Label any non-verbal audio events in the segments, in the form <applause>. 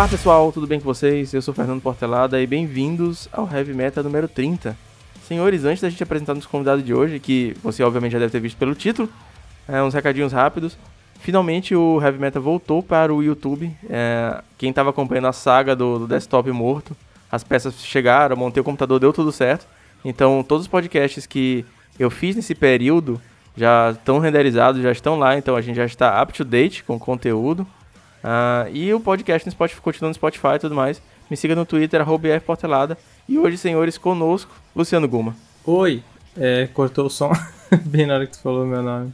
Olá pessoal, tudo bem com vocês? Eu sou Fernando Portelada e bem-vindos ao Heavy Meta número 30. Senhores, antes da gente apresentar nosso convidado de hoje, que você obviamente já deve ter visto pelo título, é, uns recadinhos rápidos. Finalmente o Heavy Meta voltou para o YouTube. É, quem estava acompanhando a saga do, do, desktop morto, as peças chegaram, montei o computador, deu tudo certo. Então todos os podcasts que eu fiz nesse período já estão renderizados, já estão lá, então a gente já está up to date com o conteúdo. Uh, e o podcast no Spotify, continua no Spotify e tudo mais. Me siga no Twitter, arroba Portelada. E hoje, senhores, conosco, Luciano Guma. Oi, é, cortou o som <laughs> bem na hora que tu falou meu nome.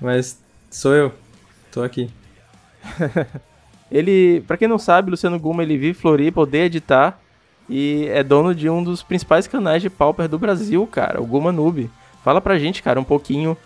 Mas sou eu, tô aqui. <laughs> ele, para quem não sabe, Luciano Guma, ele vive em Floripa, odeia editar e é dono de um dos principais canais de pauper do Brasil, cara, o Guma Noob. Fala pra gente, cara, um pouquinho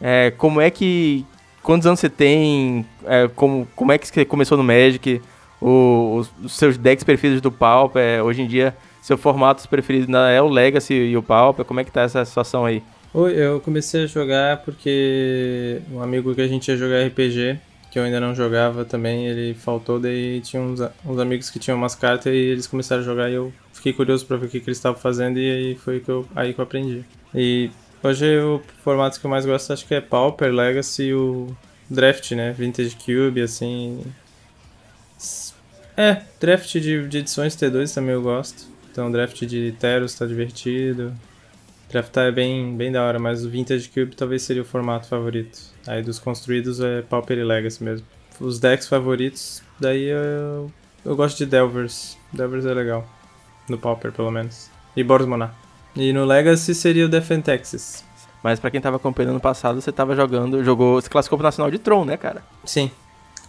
é, como é que, quantos anos você tem, é, como, como é que você começou no Magic, o, os, os, seus decks preferidos do Pauper, é, hoje em dia seu formato preferido é o Legacy e o Pauper, como é que tá essa situação aí? Eu comecei a jogar porque um amigo que a gente ia jogar RPG, que eu ainda não jogava também, ele faltou, daí tinha uns, uns amigos que tinham umas cartas e eles começaram a jogar e eu fiquei curioso para ver o que, que eles estavam fazendo e aí foi que eu, aí que eu aprendi. E Hoje o formato que eu mais gosto acho que é Pauper, Legacy e o Draft, né? Vintage Cube, assim. É, draft de, de edições T2 também eu gosto. Então draft de Teros tá divertido. Draftar é bem, bem da hora, mas o Vintage Cube talvez seria o formato favorito. Aí dos construídos é Pauper e Legacy mesmo. Os decks favoritos, daí eu, eu gosto de Delvers. Delvers é legal. No Pauper, pelo menos. E Boros. E no Legacy seria o Defend Texas. Mas para quem tava acompanhando no passado, você tava jogando, jogou, você classificou pro Nacional de Tron, né, cara? Sim.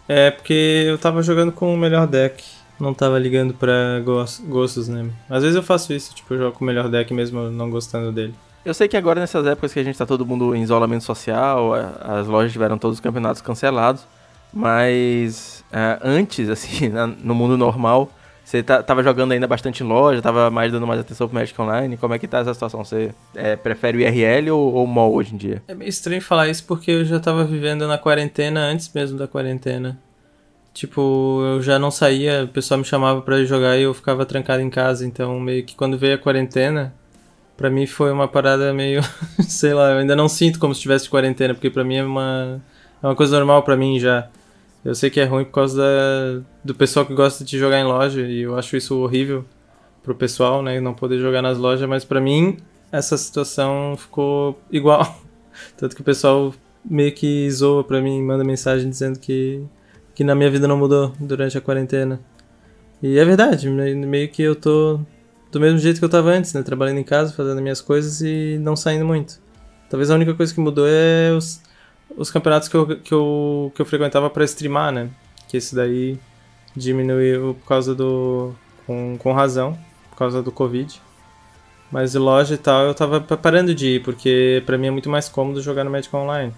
É porque eu tava jogando com o melhor deck. Não tava ligando pra gostos, né? Às vezes eu faço isso, tipo, eu jogo com o melhor deck mesmo não gostando dele. Eu sei que agora nessas épocas que a gente tá todo mundo em isolamento social, as lojas tiveram todos os campeonatos cancelados, mas é, antes, assim, <laughs> no mundo normal, você tá, tava jogando ainda bastante em loja, tava mais dando mais atenção pro Magic Online. Como é que tá essa situação? Você é, prefere o IRL ou, ou mall hoje em dia? É meio estranho falar isso porque eu já tava vivendo na quarentena antes mesmo da quarentena. Tipo, eu já não saía, o pessoal me chamava para jogar e eu ficava trancado em casa. Então, meio que quando veio a quarentena, para mim foi uma parada meio. <laughs> sei lá, eu ainda não sinto como se estivesse de quarentena, porque para mim é uma, é uma coisa normal para mim já. Eu sei que é ruim por causa da, do pessoal que gosta de jogar em loja e eu acho isso horrível pro pessoal, né, não poder jogar nas lojas, mas para mim essa situação ficou igual. <laughs> Tanto que o pessoal meio que zoa pra mim, manda mensagem dizendo que, que na minha vida não mudou durante a quarentena. E é verdade, meio que eu tô do mesmo jeito que eu tava antes, né, trabalhando em casa, fazendo minhas coisas e não saindo muito. Talvez a única coisa que mudou é os, os campeonatos que eu, que eu, que eu frequentava para streamar, né? Que esse daí diminuiu por causa do. Com, com razão, por causa do Covid. Mas loja e tal eu tava parando de ir, porque para mim é muito mais cômodo jogar no Magic Online.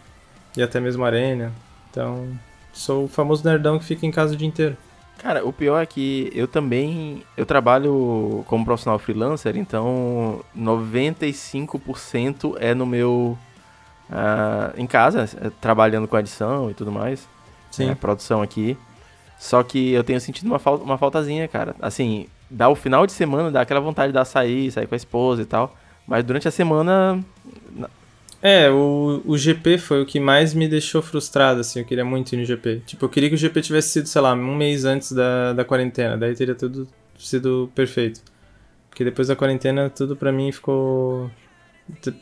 E até mesmo Arena. Então, sou o famoso nerdão que fica em casa o dia inteiro. Cara, o pior é que eu também eu trabalho como profissional freelancer, então 95% é no meu uh, em casa, eh, trabalhando com edição e tudo mais. Sim. Né, produção aqui. Só que eu tenho sentido uma, falta, uma faltazinha, cara. Assim, dá o final de semana, dá aquela vontade de dar sair, sair com a esposa e tal. Mas durante a semana. É, o, o GP foi o que mais me deixou frustrado, assim. Eu queria muito ir no GP. Tipo, eu queria que o GP tivesse sido, sei lá, um mês antes da, da quarentena. Daí teria tudo sido perfeito. Porque depois da quarentena, tudo pra mim ficou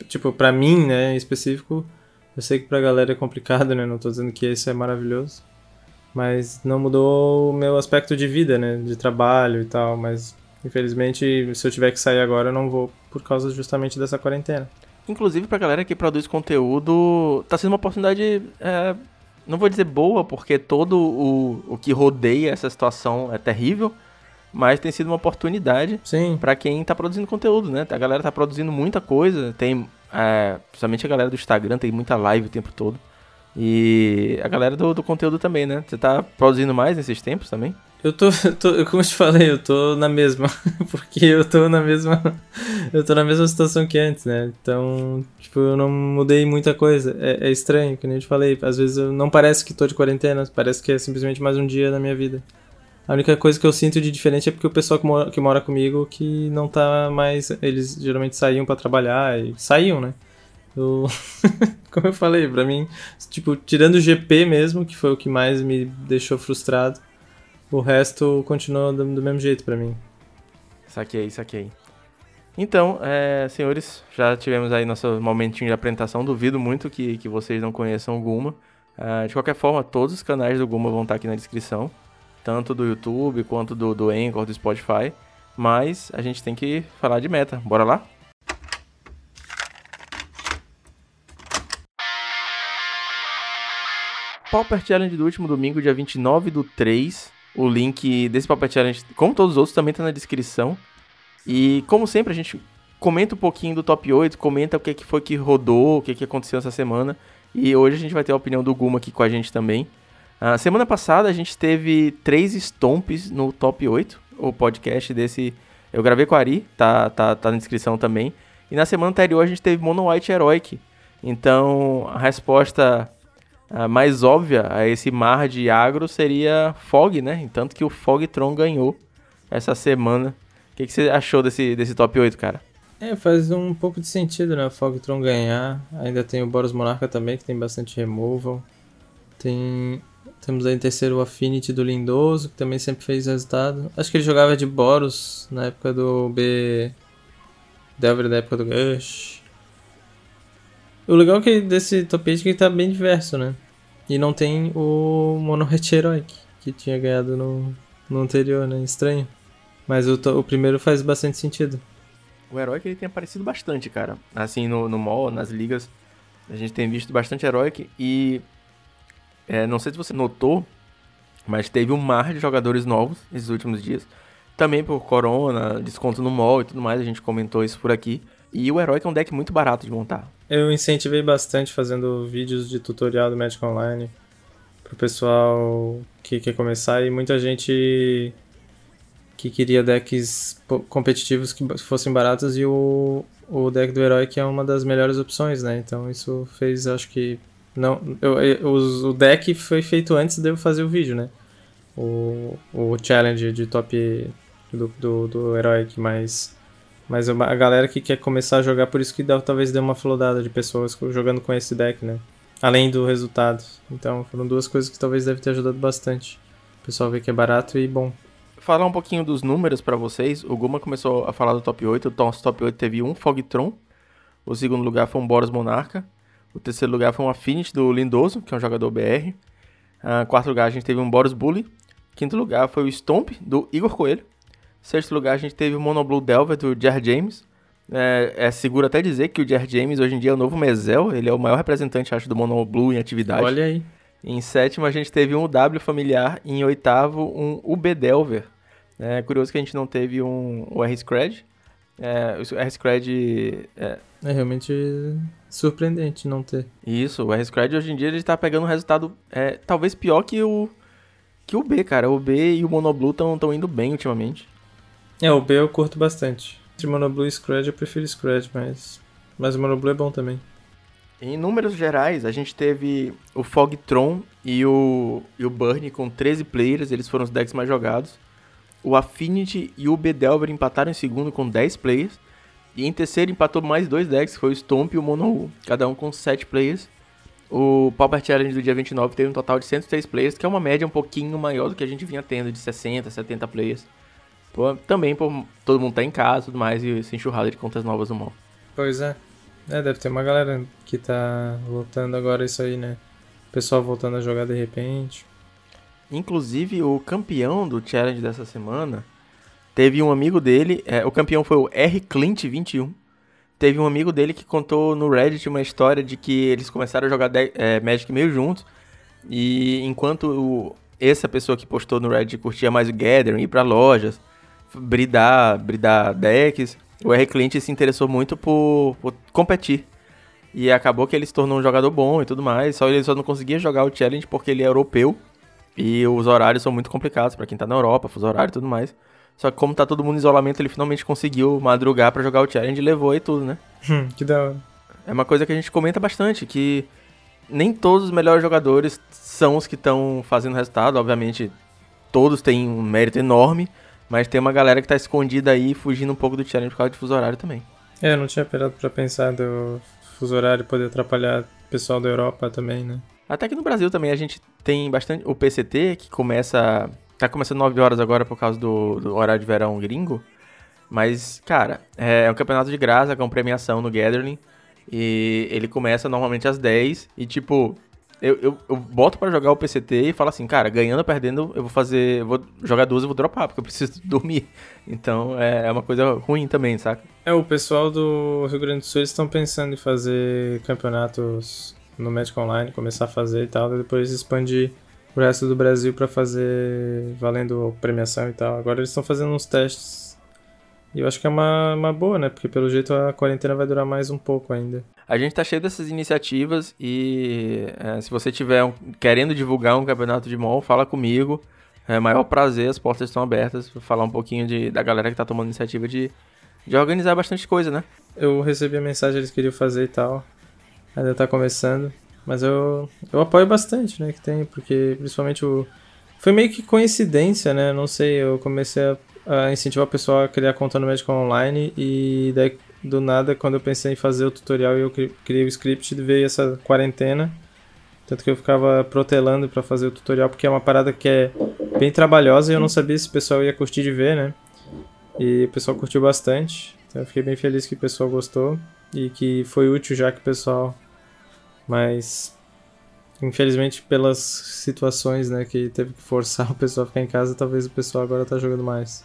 Tipo, pra mim, né, em específico, eu sei que pra galera é complicado, né? Não tô dizendo que isso é maravilhoso. Mas não mudou o meu aspecto de vida, né? De trabalho e tal. Mas, infelizmente, se eu tiver que sair agora, eu não vou por causa justamente dessa quarentena. Inclusive, pra galera que produz conteúdo, tá sendo uma oportunidade. É, não vou dizer boa, porque todo o, o que rodeia essa situação é terrível mas tem sido uma oportunidade para quem tá produzindo conteúdo, né? A galera tá produzindo muita coisa, tem, é, principalmente a galera do Instagram, tem muita live o tempo todo. E a galera do, do conteúdo também, né? Você tá produzindo mais nesses tempos também? Eu tô, <laughs> tô, como eu te falei, eu tô na mesma, <laughs> porque eu tô na mesma, <laughs> eu tô na mesma situação que antes, né? Então, tipo, eu não mudei muita coisa. É, é estranho, que nem eu te falei, às vezes eu, não parece que tô de quarentena, parece que é simplesmente mais um dia na minha vida. A única coisa que eu sinto de diferente é porque o pessoal que mora, que mora comigo que não tá mais. Eles geralmente saíam para trabalhar e saíam, né? Eu, <laughs> como eu falei, pra mim, tipo, tirando o GP mesmo, que foi o que mais me deixou frustrado, o resto continua do, do mesmo jeito para mim. Saquei, saquei. Então, é, senhores, já tivemos aí nosso momentinho de apresentação. Duvido muito que, que vocês não conheçam o Guma. Uh, de qualquer forma, todos os canais do Guma vão estar aqui na descrição, tanto do YouTube quanto do, do Anchor, do Spotify. Mas a gente tem que falar de meta. Bora lá? Pauper Challenge do último domingo, dia 29 do 3. O link desse Pauper Challenge, como todos os outros, também está na descrição. E como sempre, a gente comenta um pouquinho do top 8, comenta o que, que foi que rodou, o que, que aconteceu essa semana. E hoje a gente vai ter a opinião do Guma aqui com a gente também. A semana passada a gente teve três stomps no top 8, o podcast desse. Eu gravei com a Ari, tá, tá, tá na descrição também. E na semana anterior a gente teve Mono White Heroic. Então a resposta mais óbvia a esse mar de agro seria Fog, né? Tanto que o Fogtron ganhou essa semana que, que você achou desse, desse top 8, cara? É, faz um pouco de sentido, né? O Fogtron ganhar. Ainda tem o Boros Monarca também, que tem bastante removal. Tem. Temos aí em terceiro o Affinity do Lindoso, que também sempre fez resultado. Acho que ele jogava de Boros na época do B. Delver da época do Gush. O legal é que desse top 8 é que tá bem diverso, né? E não tem o Mono Heroic, que tinha ganhado no, no anterior, né? Estranho. Mas o, o primeiro faz bastante sentido. O herói que ele tem aparecido bastante, cara. Assim, no, no mall, nas ligas, a gente tem visto bastante herói e é, não sei se você notou, mas teve um mar de jogadores novos nesses últimos dias. Também por corona, desconto no mall e tudo mais, a gente comentou isso por aqui. E o herói é um deck muito barato de montar. Eu incentivei bastante fazendo vídeos de tutorial do Magic Online pro pessoal que quer começar e muita gente que queria decks competitivos que fossem baratos e o, o deck do herói que é uma das melhores opções, né? Então isso fez, acho que não, eu, eu, o deck foi feito antes de eu fazer o vídeo, né? O, o challenge de top do, do, do Heroic, mas, mas a galera que quer começar a jogar, por isso que talvez dê uma flodada de pessoas jogando com esse deck, né? Além do resultado. Então foram duas coisas que talvez deve ter ajudado bastante. O pessoal vê que é barato e bom falar um pouquinho dos números para vocês. O Guma começou a falar do top 8. O nosso top 8 teve um Fogtron. O segundo lugar foi um Boros Monarca. O terceiro lugar foi um Affinity do Lindoso, que é um jogador BR. Uh, quarto lugar a gente teve um Boros Bully. Quinto lugar foi o Stomp, do Igor Coelho. Sexto lugar a gente teve o Monoblue Delver, do Jer James. É, é, seguro até dizer que o Jer James hoje em dia é o novo Mezel. Ele é o maior representante, acho, do Monoblue em atividade. Olha aí. Em sétimo, a gente teve um W familiar. Em oitavo, um UB Delver. É curioso que a gente não teve um, o R-Scred. É, o R-Scred... É... é realmente surpreendente não ter. Isso, o R-Scred hoje em dia ele tá pegando um resultado é, talvez pior que o, que o B, cara. O B e o Monoblue estão indo bem ultimamente. É, o B eu curto bastante. Entre Monoblue e Scred eu prefiro Scred, mas, mas o Monoblue é bom também. Em números gerais, a gente teve o Fogtron e o, e o Burn com 13 players, eles foram os decks mais jogados. O Affinity e o Bedelver empataram em segundo com 10 players. E em terceiro empatou mais dois decks, foi o Stomp e o Mono cada um com 7 players. O Pauper Challenge do dia 29 teve um total de 103 players, que é uma média um pouquinho maior do que a gente vinha tendo, de 60, 70 players. Por, também por todo mundo tá em casa e tudo mais, e essa enxurrada de contas novas no mall. Pois é. É, deve ter uma galera que tá voltando agora isso aí, né? O pessoal voltando a jogar de repente. Inclusive, o campeão do challenge dessa semana teve um amigo dele. É, o campeão foi o R. Clint21. Teve um amigo dele que contou no Reddit uma história de que eles começaram a jogar de, é, Magic meio juntos. E enquanto o, essa pessoa que postou no Reddit curtia mais o Gathering, ir pra lojas, bridar, bridar decks, o R. Clint se interessou muito por, por competir. E acabou que ele se tornou um jogador bom e tudo mais. Só ele só não conseguia jogar o challenge porque ele é europeu. E os horários são muito complicados para quem tá na Europa, fuso horário e tudo mais. Só que como tá todo mundo em isolamento, ele finalmente conseguiu madrugar para jogar o challenge e levou e tudo, né? Hum, que da hora. É uma coisa que a gente comenta bastante, que nem todos os melhores jogadores são os que estão fazendo resultado, obviamente todos têm um mérito enorme, mas tem uma galera que tá escondida aí, fugindo um pouco do challenge por causa de fuso horário também. É, eu não tinha parado pra pensar do fuso horário poder atrapalhar o pessoal da Europa também, né? Até que no Brasil também a gente tem bastante. O PCT, que começa. Tá começando 9 horas agora por causa do, do horário de verão gringo. Mas, cara, é, é um campeonato de graça com premiação no Gathering. E ele começa normalmente às 10. E, tipo, eu, eu, eu boto para jogar o PCT e falo assim, cara, ganhando ou perdendo, eu vou fazer. Eu vou jogar duas e vou dropar, porque eu preciso <laughs> dormir. Então é, é uma coisa ruim também, saca? É, o pessoal do Rio Grande do Sul estão pensando em fazer campeonatos no Magic Online, começar a fazer e tal, e depois expandir o resto do Brasil para fazer valendo premiação e tal. Agora eles estão fazendo uns testes e eu acho que é uma, uma boa, né? Porque pelo jeito a quarentena vai durar mais um pouco ainda. A gente tá cheio dessas iniciativas e é, se você tiver um, querendo divulgar um campeonato de mall, fala comigo. É maior prazer, as portas estão abertas para falar um pouquinho de, da galera que tá tomando iniciativa de, de organizar bastante coisa, né? Eu recebi a mensagem eles queriam fazer e tal. Ainda tá começando. Mas eu, eu apoio bastante, né? Que tem, porque principalmente o. Foi meio que coincidência, né? Não sei, eu comecei a uh, incentivar o pessoal a criar conta no Magic Online e daí do nada quando eu pensei em fazer o tutorial e eu criei o script veio essa quarentena tanto que eu ficava protelando para fazer o tutorial porque é uma parada que é bem trabalhosa e eu não sabia se o pessoal ia curtir de ver, né? E o pessoal curtiu bastante. Então eu fiquei bem feliz que o pessoal gostou e que foi útil já que o pessoal mas infelizmente pelas situações, né, que teve que forçar o pessoal a ficar em casa, talvez o pessoal agora tá jogando mais.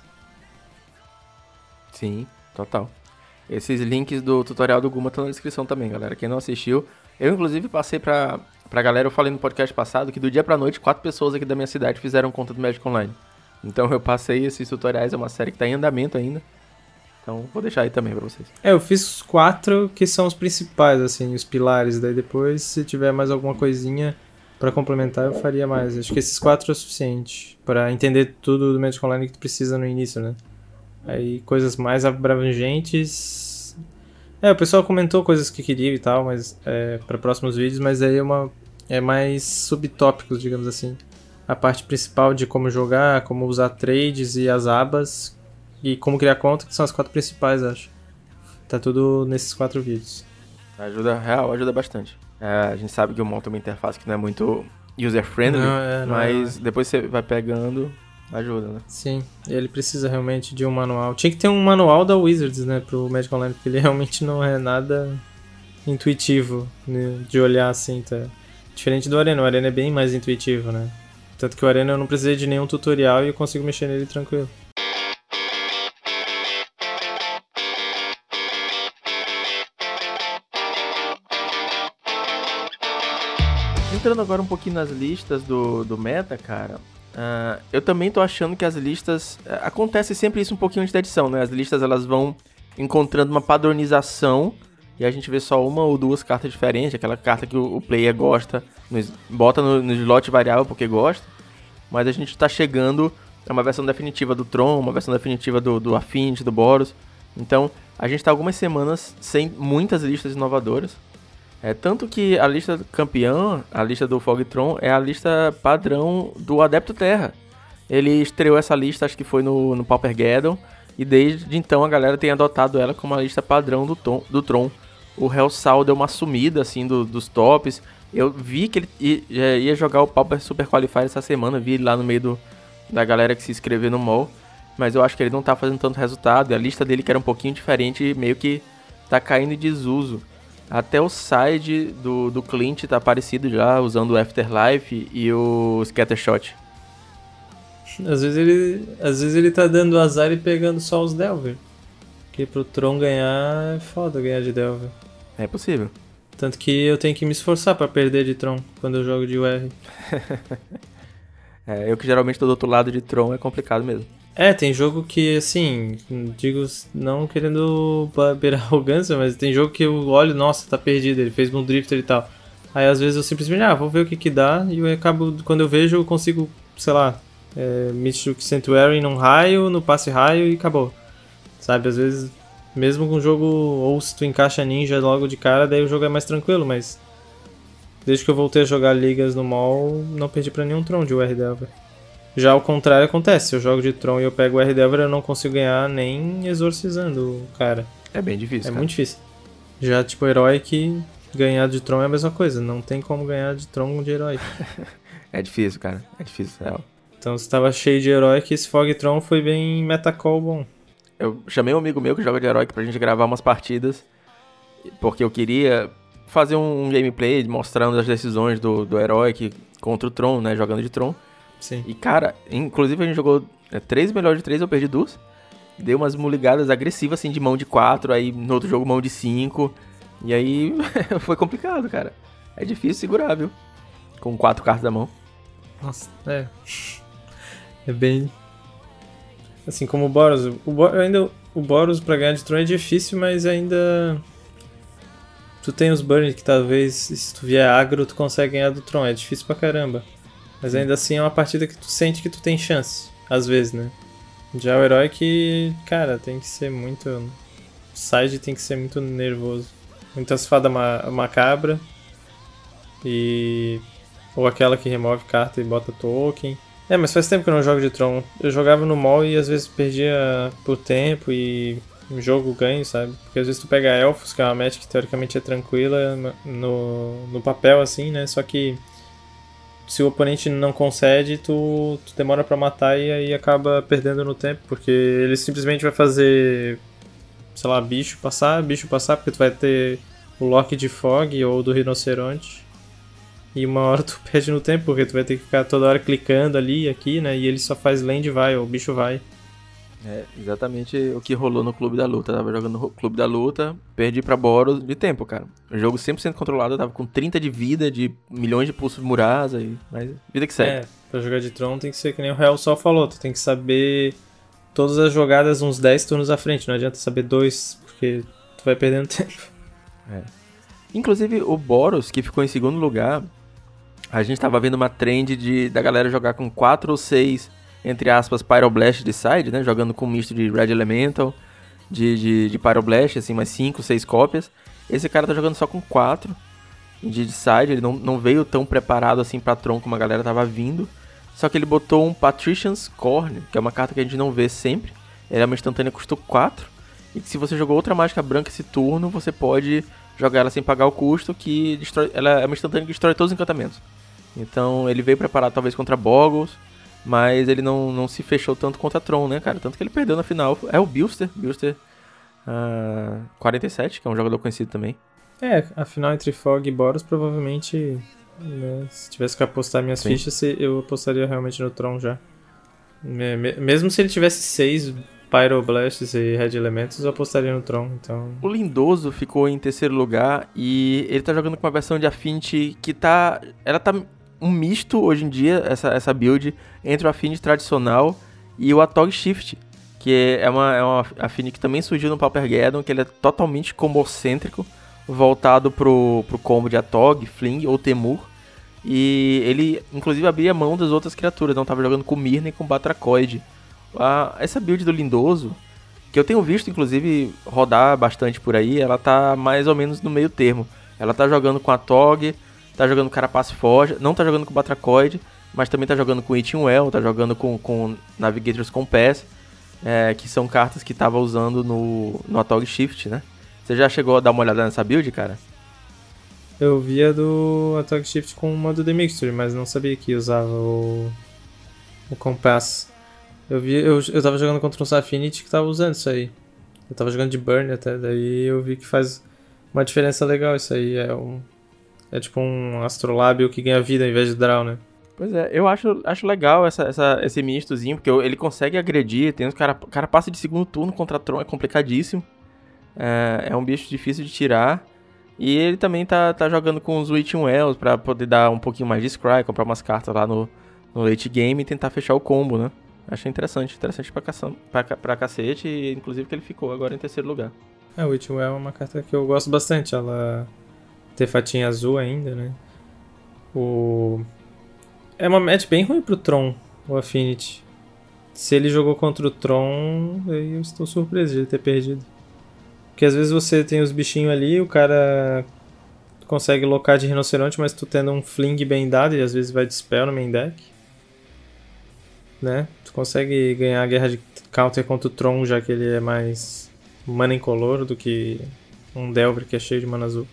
Sim, total. Esses links do tutorial do Guma estão na descrição também, galera. Quem não assistiu, eu inclusive passei pra, pra galera, eu falei no podcast passado que do dia pra noite, quatro pessoas aqui da minha cidade fizeram conta do Magic Online. Então eu passei esses tutoriais, é uma série que tá em andamento ainda. Então vou deixar aí também pra vocês. É, eu fiz quatro que são os principais, assim, os pilares. Daí depois, se tiver mais alguma coisinha para complementar, eu faria mais. Acho que esses quatro é o suficiente para entender tudo do Magic Online que tu precisa no início, né? Aí coisas mais abrangentes. É, o pessoal comentou coisas que queria e tal, mas é, para próximos vídeos, mas aí é uma é mais subtópicos, digamos assim. A parte principal de como jogar, como usar trades e as abas e como criar conta, que são as quatro principais, acho. Tá tudo nesses quatro vídeos. Ajuda, real, ajuda bastante. É, a gente sabe que o monta uma interface que não é muito user-friendly, é, mas é. depois você vai pegando, ajuda, né? Sim, ele precisa realmente de um manual. Tinha que ter um manual da Wizards, né, pro Magic Online, porque ele <laughs> realmente não é nada intuitivo né, de olhar assim, tá? Diferente do Arena, o Arena é bem mais intuitivo, né? Tanto que o Arena eu não precisei de nenhum tutorial e eu consigo mexer nele tranquilo. Entrando agora um pouquinho nas listas do, do meta, cara, Uh, eu também tô achando que as listas. Uh, acontece sempre isso um pouquinho antes da edição, né? As listas elas vão encontrando uma padronização e a gente vê só uma ou duas cartas diferentes, aquela carta que o, o player gosta, no, bota no, no slot variável porque gosta, mas a gente tá chegando a uma versão definitiva do Tron, uma versão definitiva do, do Affinity, do Boros. Então a gente tá algumas semanas sem muitas listas inovadoras. É tanto que a lista campeã, a lista do Fogtron, é a lista padrão do Adepto Terra. Ele estreou essa lista, acho que foi no, no Paupergeddon, e desde então a galera tem adotado ela como a lista padrão do, tom, do Tron. O Hellsal deu uma sumida, assim, do, dos tops. Eu vi que ele ia, ia jogar o Pauper Super Qualifier essa semana, vi ele lá no meio do, da galera que se inscreveu no mall. Mas eu acho que ele não tá fazendo tanto resultado, e a lista dele que era um pouquinho diferente, meio que tá caindo em desuso. Até o side do, do Clint tá parecido já, usando o Afterlife e o Scattershot. Às vezes ele, às vezes ele tá dando azar e pegando só os Delver. Porque pro Tron ganhar é foda ganhar de Delver. É possível. Tanto que eu tenho que me esforçar para perder de Tron quando eu jogo de UR. <laughs> é, eu que geralmente tô do outro lado de Tron é complicado mesmo. É, tem jogo que, assim, digo, não querendo beirar <laughs> arrogância, mas tem jogo que eu olho, nossa, tá perdido, ele fez um drifter e tal. Aí às vezes eu simplesmente, ah, vou ver o que que dá, e eu acabo, quando eu vejo, eu consigo, sei lá, é, Mystic Sanctuary num raio, no passe raio e acabou. Sabe, às vezes, mesmo com o jogo, ou se tu encaixa ninja logo de cara, daí o jogo é mais tranquilo, mas desde que eu voltei a jogar ligas no mall, não perdi pra nenhum Tron de UR Delver. Já ao contrário acontece, se eu jogo de Tron e eu pego o R-Delver, eu não consigo ganhar nem exorcizando o cara. É bem difícil. É cara. muito difícil. Já, tipo, herói que ganhar de Tron é a mesma coisa. Não tem como ganhar de Tron de herói. <laughs> É difícil, cara. É difícil, real. Então você tava cheio de herói que esse Fog Tron foi bem metacall bom. Eu chamei um amigo meu que joga de herói pra gente gravar umas partidas. Porque eu queria fazer um gameplay mostrando as decisões do, do herói que, contra o Tron, né? Jogando de Tron. Sim. E, cara, inclusive a gente jogou é, três melhores de três, eu perdi duas. Deu umas muligadas agressivas, assim, de mão de quatro, aí no outro jogo mão de cinco. E aí <laughs> foi complicado, cara. É difícil segurar, viu? Com quatro cartas da mão. Nossa, é. É bem. Assim como o Boros. O Bo... ainda o Boros pra ganhar de Tron é difícil, mas ainda. Tu tem os burns que talvez, se tu vier agro, tu consegue ganhar do Tron. É difícil pra caramba. Mas ainda assim é uma partida que tu sente que tu tem chance. Às vezes, né? Já o herói que, cara, tem que ser muito. Side tem que ser muito nervoso. Muitas fadas ma macabra. E. Ou aquela que remove carta e bota token. É, mas faz tempo que eu não jogo de Tron. Eu jogava no mall e às vezes perdia por tempo e um jogo ganho, sabe? Porque às vezes tu pega Elfos, que é uma match que teoricamente é tranquila no, no papel, assim, né? Só que se o oponente não concede, tu, tu demora para matar e aí acaba perdendo no tempo, porque ele simplesmente vai fazer, sei lá, bicho passar, bicho passar, porque tu vai ter o lock de Fog ou do Rinoceronte. E uma hora tu <laughs> perde no tempo, porque tu vai ter que ficar toda hora clicando ali e aqui, né? E ele só faz land vai, ou bicho vai. É exatamente o que rolou no Clube da Luta. Eu tava jogando no Clube da Luta, perdi pra Boros de tempo, cara. O jogo 100% controlado, eu tava com 30 de vida, de milhões de pulsos Murasa, e... mas vida que segue. É, pra jogar de Tron tem que ser que nem o Real só falou, tu tem que saber todas as jogadas uns 10 turnos à frente, não adianta saber dois, porque tu vai perdendo <laughs> tempo. É. Inclusive o Boros, que ficou em segundo lugar, a gente tava vendo uma trend de, da galera jogar com 4 ou 6 entre aspas, Pyroblast de side, né? Jogando com um misto de Red Elemental, de, de, de Pyroblast, assim, mais 5, 6 cópias. Esse cara tá jogando só com 4 de, de side, ele não, não veio tão preparado assim pra Tron como a galera tava vindo. Só que ele botou um Patrician's Corn, que é uma carta que a gente não vê sempre. Ela é uma instantânea custou 4. E se você jogou outra mágica branca esse turno, você pode jogar ela sem pagar o custo, que destrói, ela é uma instantânea que destrói todos os encantamentos. Então ele veio preparado talvez contra Boggles, mas ele não, não se fechou tanto contra Tron, né, cara? Tanto que ele perdeu na final. É o Bilster, Bilster uh, 47, que é um jogador conhecido também. É, a final entre Fog e Boros provavelmente. Né, se tivesse que apostar minhas Sim. fichas, eu apostaria realmente no Tron já. Mesmo se ele tivesse seis Pyroblasts e Red Elementos, eu apostaria no Tron, então... O Lindoso ficou em terceiro lugar e ele tá jogando com uma versão de Affinity que tá... Ela tá um misto hoje em dia, essa, essa build, entre o Affinity tradicional e o Atog Shift, que é uma, é uma Affinity que também surgiu no Paupergeddon, que ele é totalmente combocêntrico, voltado pro, pro combo de Atog, Fling ou Temur. E ele, inclusive, abria mão das outras criaturas, não estava jogando com Mirna e com Batracoid. Ah, essa build do Lindoso, que eu tenho visto, inclusive, rodar bastante por aí, ela tá mais ou menos no meio termo. Ela tá jogando com a Tog, tá jogando Carapace Forja, não tá jogando com Batracoid, mas também tá jogando com Well, tá jogando com, com Navigator's Compass, é, que são cartas que tava usando no, no Atog Shift, né? Você já chegou a dar uma olhada nessa build, cara? Eu via do Atog Shift com o modo de Mixture, mas não sabia que usava o, o Compass. Eu, vi, eu, eu tava jogando contra um Safinity que tava usando isso aí. Eu tava jogando de Burn até, daí eu vi que faz uma diferença legal isso aí. É um, é tipo um astrolábio que ganha vida ao invés de draw, né? Pois é, eu acho, acho legal essa, essa, esse mistozinho, porque ele consegue agredir, tem os cara, cara passa de segundo turno contra Tron, é complicadíssimo. É, é um bicho difícil de tirar. E ele também tá, tá jogando com os Witching Wells pra poder dar um pouquinho mais de Scry, comprar umas cartas lá no, no late game e tentar fechar o combo, né? Achei interessante, interessante pra, caça, pra, pra cacete, e inclusive que ele ficou agora em terceiro lugar. É, o Witching Well é uma carta que eu gosto bastante, ela ter fatinha azul ainda, né? O... É uma match bem ruim pro Tron, o Affinity. Se ele jogou contra o Tron, eu estou surpreso de ele ter perdido. Porque às vezes você tem os bichinhos ali, o cara consegue locar de rinoceronte, mas tu tendo um fling bem dado, e às vezes vai de spell no main deck. né? Tu consegue ganhar a guerra de counter contra o Tron, já que ele é mais mana incolor do que um Delver que é cheio de mana azul.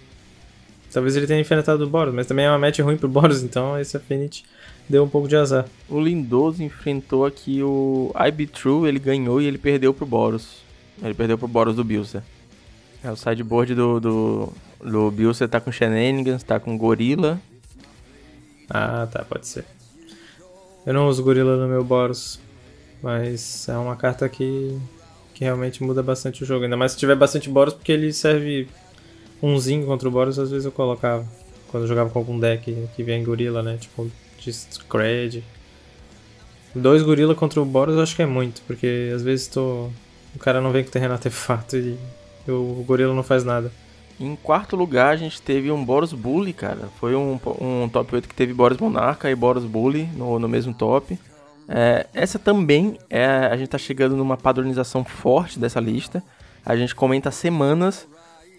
Talvez ele tenha enfrentado o Boros, mas também é uma match ruim pro Boros, <laughs> então esse Affinity deu um pouco de azar. O Lindoso enfrentou aqui o IB True, ele ganhou e ele perdeu pro Boros. Ele perdeu pro Boros do Bilser. É, o sideboard do, do, do Bilser tá com Shenanigans, tá com Gorilla. Ah, tá, pode ser. Eu não uso Gorilla no meu Boros, mas é uma carta que, que realmente muda bastante o jogo. Ainda mais se tiver bastante Boros, porque ele serve umzinho contra o Boros, às vezes eu colocava. Quando eu jogava com algum deck que vem Gorilla, né? Tipo, de Scred. Dois Gorilla contra o Boros eu acho que é muito, porque às vezes tô... o cara não vem com terreno artefato e o Gorilla não faz nada. Em quarto lugar, a gente teve um Boros Bully, cara. Foi um, um top 8 que teve Boros Monarca e Boros Bully no, no mesmo top. É, essa também é. A gente tá chegando numa padronização forte dessa lista. A gente comenta semanas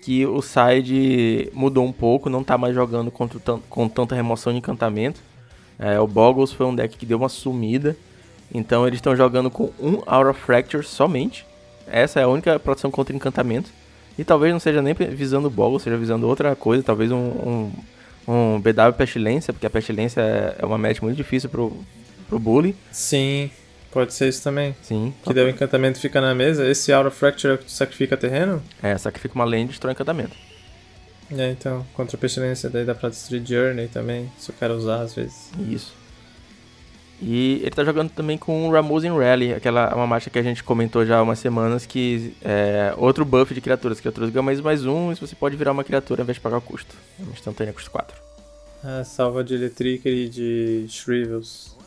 que o side mudou um pouco, não tá mais jogando contra, com tanta remoção de encantamento. É, o Boggles foi um deck que deu uma sumida. Então eles estão jogando com um Aura Fracture somente. Essa é a única proteção contra encantamento. E talvez não seja nem visando o Boggles, seja visando outra coisa, talvez um, um, um BW Pestilência, porque a Pestilência é, é uma match muito difícil pro, pro Bully. Sim, pode ser isso também. Sim. Que daí o encantamento fica na mesa. Esse Aura Fracture é que sacrifica terreno? É, sacrifica uma lane e destrói encantamento. É, então, contra a pestilência daí dá pra destruir Journey também, se o cara usar às vezes. Isso. E ele tá jogando também com o Ramosin Rally, aquela uma marcha que a gente comentou já há umas semanas, que é outro buff de criaturas. Criaturas ganham mais mais um e você pode virar uma criatura ao invés de pagar o custo. É uma instantânea custo 4. É, salva de Electric e de Shrivels.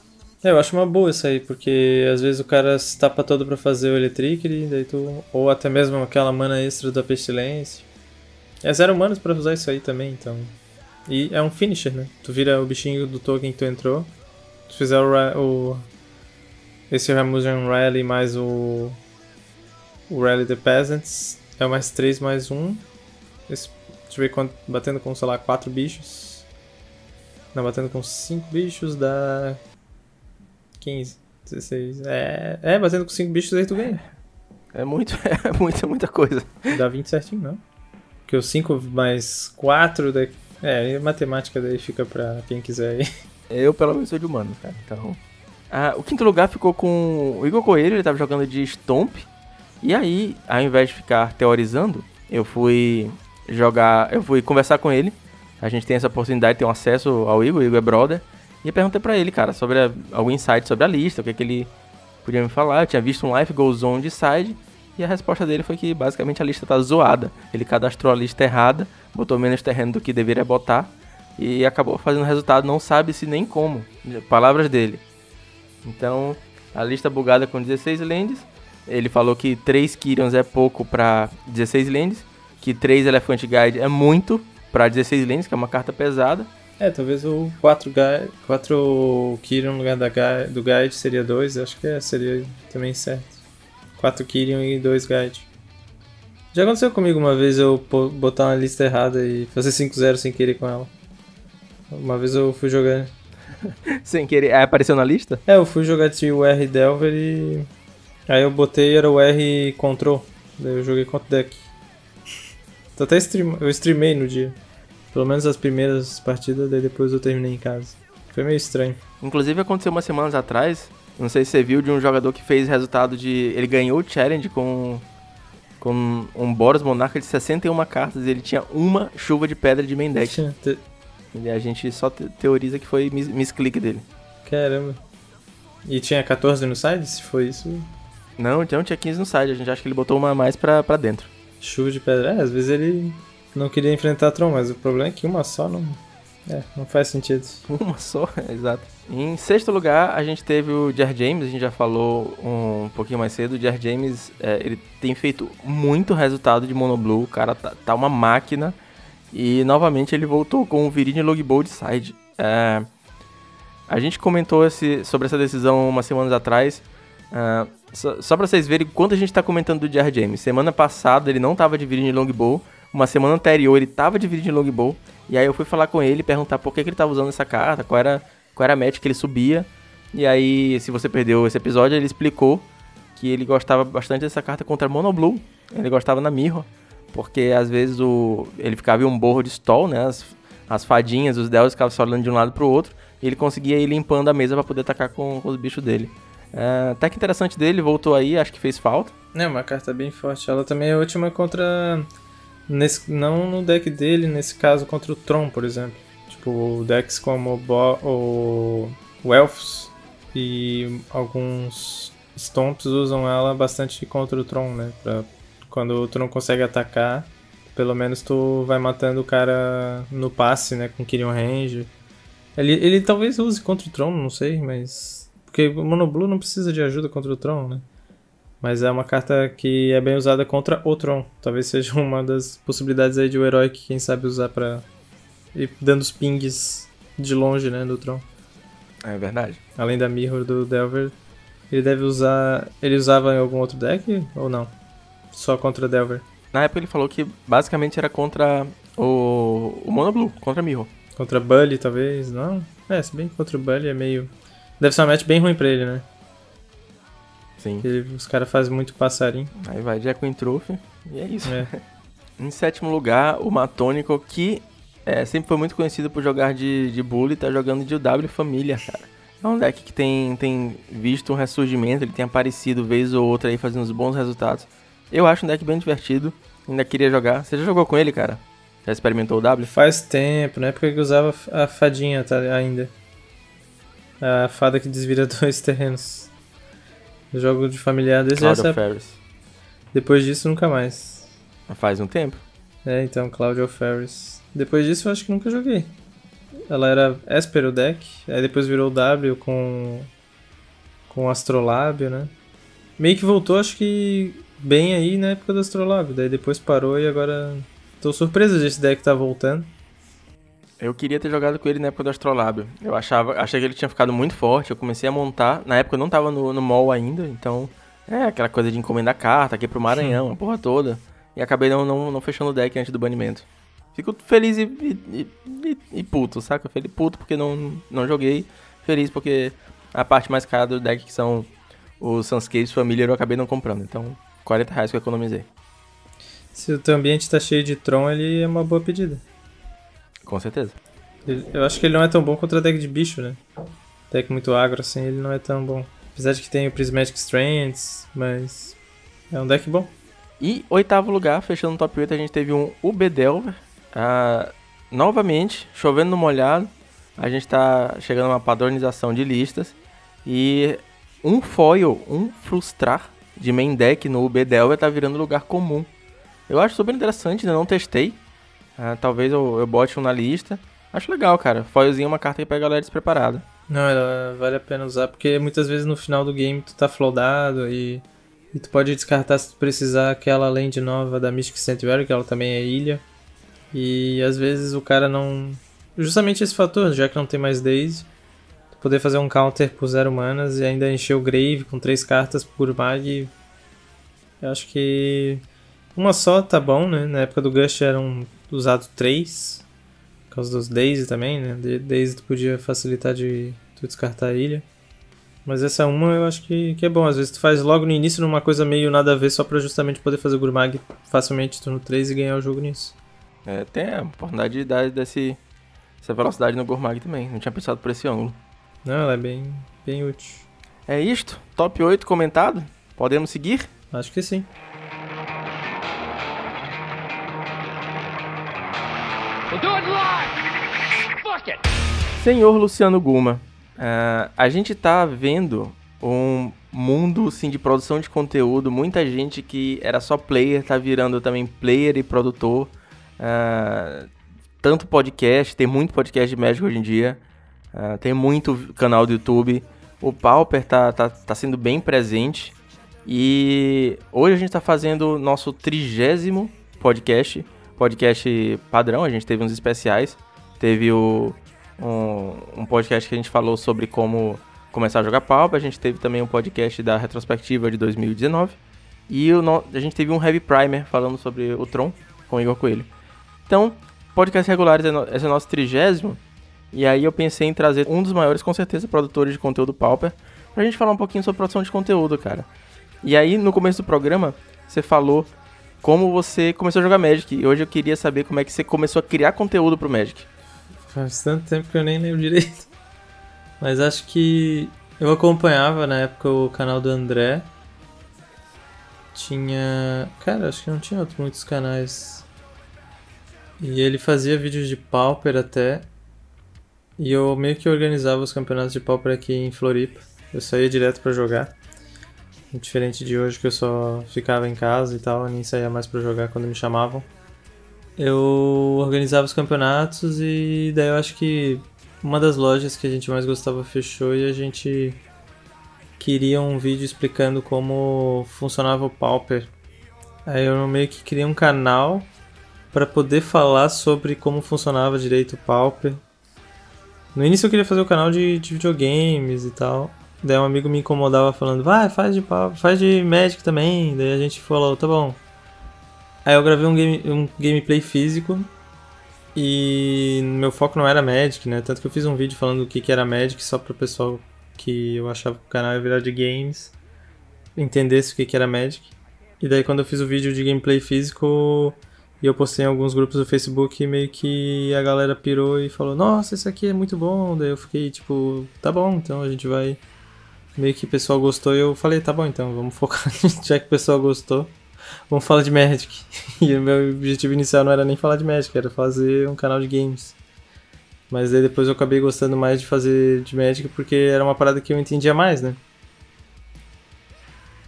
É, eu acho uma boa isso aí, porque às vezes o cara se tapa todo pra fazer o Electric, daí tu, ou até mesmo aquela mana extra da Pestilência. É zero manas pra usar isso aí também, então. E é um finisher, né? Tu vira o bichinho do token que tu entrou. Se fizer o, o esse Ramusian Rally mais o o Rally the Peasants, é mais 3 mais 1. Esse, deixa eu ver quanto, batendo com, sei lá, 4 bichos. Não, batendo com 5 bichos dá 15, 16. É, é batendo com 5 bichos aí tu ganha. É muito, <laughs> é muita, muita coisa. Dá 20 certinho, não? Porque o 5 mais 4 daqui. É, matemática daí fica pra quem quiser aí. Eu, pelo menos, sou de humano, cara. Então. Ah, o quinto lugar ficou com o Igor Coelho, ele tava jogando de Stomp. E aí, ao invés de ficar teorizando, eu fui jogar. Eu fui conversar com ele. A gente tem essa oportunidade de ter um acesso ao Igor, o Igor é brother. E eu perguntei pra ele, cara, sobre a, algum insight sobre a lista, o que, é que ele podia me falar. Eu tinha visto um Life Goes On de side. E a resposta dele foi que basicamente a lista tá zoada. Ele cadastrou a lista errada, botou menos terreno do que deveria botar e acabou fazendo resultado, não sabe se nem como. Palavras dele. Então, a lista bugada com 16 lands. Ele falou que 3 Kyrians é pouco para 16 lands, que 3 Elephant Guide é muito para 16 lands, que é uma carta pesada. É, talvez o 4 guide, 4 Kyrian no lugar da guide, do Guide seria 2, acho que é, seria também certo. 4 Kyrian e 2 Guide. Já aconteceu comigo uma vez eu botar uma lista errada e fazer 5-0 sem querer com ela. Uma vez eu fui jogar. <laughs> sem querer. É, apareceu na lista? É, eu fui jogar de o R Delver e. Aí eu botei era o R Control. Daí eu joguei contra o deck. Tô até stream... Eu streamei no dia. Pelo menos as primeiras partidas, daí depois eu terminei em casa. Foi meio estranho. Inclusive aconteceu umas semanas atrás, não sei se você viu de um jogador que fez resultado de. Ele ganhou o challenge com. Com um Boros Monarca de 61 cartas e ele tinha uma chuva de pedra de main deck. E a gente só teoriza que foi misclick dele. Caramba. E tinha 14 no side, se foi isso? Não, então tinha 15 no side. A gente acha que ele botou uma a mais pra, pra dentro. Chuva de pedra. É, às vezes ele não queria enfrentar Tron, mas o problema é que uma só não. É, não faz sentido. <laughs> Uma só, <laughs> exato. Em sexto lugar, a gente teve o Jar James, a gente já falou um pouquinho mais cedo. O Jar James, é, ele tem feito muito resultado de Monoblue, o cara tá, tá uma máquina. E novamente ele voltou com o Virine Logbold Side. É, a gente comentou esse, sobre essa decisão umas semanas atrás. Uh, só, só pra vocês verem quanto a gente tá comentando do Jar James. Semana passada ele não tava de Virine Longbow. Uma semana anterior ele tava de Virine Longbow. E aí eu fui falar com ele, perguntar por que, que ele tava usando essa carta, qual era, qual era a match que ele subia. E aí, se você perdeu esse episódio, ele explicou que ele gostava bastante dessa carta contra Monoblue. Ele gostava na Mirror, porque às vezes o, ele ficava em um borro de stall, né? As, as fadinhas, os Dells ficavam só olhando de um lado pro outro. E ele conseguia ir limpando a mesa para poder atacar com, com os bichos dele. É, até que interessante dele, voltou aí, acho que fez falta. É, uma carta bem forte. Ela também é ótima contra. Nesse, não no deck dele, nesse caso contra o Tron, por exemplo. Tipo, decks como o, Bo o, Elfos e alguns Stomps usam ela bastante contra o Tron, né? Pra, quando tu não consegue atacar, pelo menos tu vai matando o cara no passe, né? Com Kyrian Range. Ele, ele talvez use contra o Tron, não sei, mas. Porque o Monoblue não precisa de ajuda contra o Tron, né? Mas é uma carta que é bem usada contra o Tron. Talvez seja <laughs> uma das possibilidades aí de o um herói que quem sabe usar pra ir dando os pings de longe, né, do Tron. É verdade. Além da Mirror do Delver, ele deve usar. Ele usava em algum outro deck ou não? Só contra Delver? Na época ele falou que basicamente era contra o, o Mono Blue, contra Mirror. Contra Bully, talvez, não? É, se bem que contra o Bully é meio. Deve ser uma match bem ruim pra ele, né? Sim. Os caras fazem muito passarinho. Aí vai Jack Trufe e é isso. É. <laughs> em sétimo lugar, o Matônico, que é, sempre foi muito conhecido por jogar de, de Bully, tá jogando de W Família, cara. É um deck que tem, tem visto um ressurgimento, ele tem aparecido vez ou outra aí fazendo uns bons resultados. Eu acho um deck bem divertido, ainda queria jogar. Você já jogou com ele, cara? Já experimentou o W? Faz tempo, na época que usava a fadinha tá, ainda. A fada que desvira <laughs> dois terrenos. Jogo de familiar desde Cloud of Ferris. Depois disso, nunca mais. Faz um tempo. É, então, Cloud of Ferris. Depois disso, eu acho que nunca joguei. Ela era Esper o deck, aí depois virou W com com Astrolábio, né? Meio que voltou, acho que bem aí na época do Astrolábio, daí depois parou e agora tô surpreso desse deck tá voltando. Eu queria ter jogado com ele na época do Astrolábio. Eu achava, achei que ele tinha ficado muito forte. Eu comecei a montar. Na época eu não tava no, no mall ainda, então. É aquela coisa de encomendar carta aqui pro Maranhão, a porra toda. E acabei não, não, não fechando o deck antes do banimento. Fico feliz e, e, e, e puto, saca? Feliz puto porque não, não joguei. Feliz porque a parte mais cara do deck, que são os Sunscapes Familiar, eu acabei não comprando. Então, 40 reais que eu economizei. Se o teu ambiente tá cheio de Tron, ele é uma boa pedida. Com certeza. Eu acho que ele não é tão bom contra deck de bicho, né? Deck muito agro assim, ele não é tão bom. Apesar de que tem o Prismatic Strands, mas é um deck bom. E oitavo lugar, fechando o top 8, a gente teve um UB Delver. Ah, novamente, chovendo no molhado, a gente tá chegando a uma padronização de listas. E um foil, um frustrar de main deck no UB Delver tá virando lugar comum. Eu acho super interessante, ainda não testei. Ah, talvez eu, eu bote um na lista. Acho legal, cara. Foilzinho é uma carta que pega a galera despreparada. Não, ela vale a pena usar, porque muitas vezes no final do game tu tá flodado e, e tu pode descartar se tu precisar aquela land nova da Mystic Sanctuary, que ela também é ilha. E às vezes o cara não. Justamente esse fator, já que não tem mais Daisy, poder fazer um counter por zero manas e ainda encher o Grave com três cartas por mag. Eu acho que uma só tá bom, né? Na época do Gush eram usados três. Por causa dos Daisy também, né? Daisy tu podia facilitar de tu descartar a ilha. Mas essa uma eu acho que, que é bom. Às vezes tu faz logo no início numa coisa meio nada a ver, só pra justamente poder fazer o Gurmag facilmente turno 3 e ganhar o jogo nisso. É, tem a oportunidade de dar desse, essa velocidade no Gurmag também. Não tinha pensado por esse ângulo. Não, ela é bem, bem útil. É isto? Top 8 comentado? Podemos seguir? Acho que sim. Senhor Luciano Guma, uh, a gente tá vendo um mundo assim, de produção de conteúdo, muita gente que era só player tá virando também player e produtor. Uh, tanto podcast, tem muito podcast de Magic hoje em dia, uh, tem muito canal do YouTube. O Pauper tá, tá, tá sendo bem presente. E hoje a gente tá fazendo nosso trigésimo podcast podcast padrão, a gente teve uns especiais. Teve o, um, um, podcast que a gente falou sobre como começar a jogar Pauper. A gente teve também um podcast da retrospectiva de 2019. E o, a gente teve um Heavy Primer falando sobre o Tron com o Igor Coelho. Então, podcast regulares, esse é o nosso trigésimo. E aí eu pensei em trazer um dos maiores, com certeza, produtores de conteúdo Pauper, pra gente falar um pouquinho sobre produção de conteúdo, cara. E aí, no começo do programa, você falou como você começou a jogar Magic. E hoje eu queria saber como é que você começou a criar conteúdo pro Magic. Faz tanto tempo que eu nem lembro direito. Mas acho que eu acompanhava na época o canal do André. Tinha. Cara, acho que não tinha outros, muitos canais. E ele fazia vídeos de Pauper até. E eu meio que organizava os campeonatos de Pauper aqui em Floripa. Eu saía direto para jogar. Diferente de hoje que eu só ficava em casa e tal, nem saía mais para jogar quando me chamavam. Eu organizava os campeonatos e daí eu acho que uma das lojas que a gente mais gostava fechou e a gente queria um vídeo explicando como funcionava o Pauper. Aí eu meio que criei um canal para poder falar sobre como funcionava direito o Pauper. No início eu queria fazer o canal de, de videogames e tal. Daí um amigo me incomodava falando, vai, faz de Pauper, faz de Magic também. Daí a gente falou, tá bom. Aí eu gravei um, game, um gameplay físico e meu foco não era Magic, né? Tanto que eu fiz um vídeo falando o que, que era Magic só para o pessoal que eu achava que o canal ia virar de games entendesse o que, que era Magic. E daí quando eu fiz o vídeo de gameplay físico e eu postei em alguns grupos do Facebook, meio que a galera pirou e falou: Nossa, isso aqui é muito bom. Daí eu fiquei tipo: Tá bom, então a gente vai. Meio que o pessoal gostou e eu falei: Tá bom, então vamos focar, <laughs> já que o pessoal gostou vamos falar de Magic. <laughs> E o meu objetivo inicial não era nem falar de Magic, era fazer um canal de games. Mas aí depois eu acabei gostando mais de fazer de Magic porque era uma parada que eu entendia mais, né?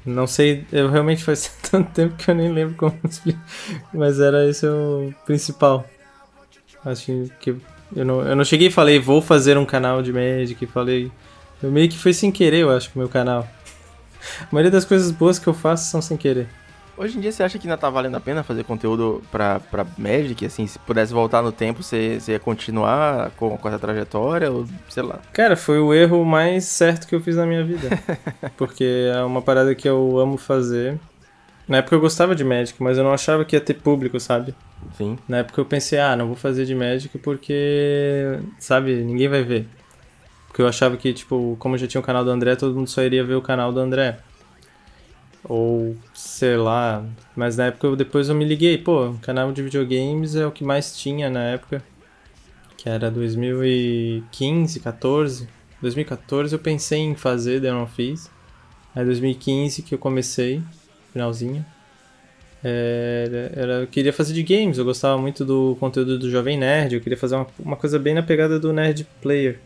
Não sei, eu realmente faz <laughs> tanto tempo que eu nem lembro como explicar. Mas era esse o principal. Acho que eu não, eu não cheguei e falei, vou fazer um canal de Magic. Falei. Eu meio que foi sem querer, eu acho, o meu canal. A maioria das coisas boas que eu faço são sem querer. Hoje em dia você acha que ainda tá valendo a pena fazer conteúdo pra, pra Magic? Assim, se pudesse voltar no tempo, você, você ia continuar com, com essa trajetória? Ou sei lá? Cara, foi o erro mais certo que eu fiz na minha vida. <laughs> porque é uma parada que eu amo fazer. Na época eu gostava de Magic, mas eu não achava que ia ter público, sabe? Sim. Na época eu pensei, ah, não vou fazer de Magic porque, sabe, ninguém vai ver. Porque eu achava que, tipo, como já tinha o canal do André, todo mundo só iria ver o canal do André. Ou sei lá. Mas na época depois eu me liguei, pô, canal de videogames é o que mais tinha na época. Que era 2015, 14. 2014 eu pensei em fazer, daí eu não fiz. Aí 2015 que eu comecei, finalzinho. Era, era, eu queria fazer de games, eu gostava muito do conteúdo do Jovem Nerd, eu queria fazer uma, uma coisa bem na pegada do Nerd Player.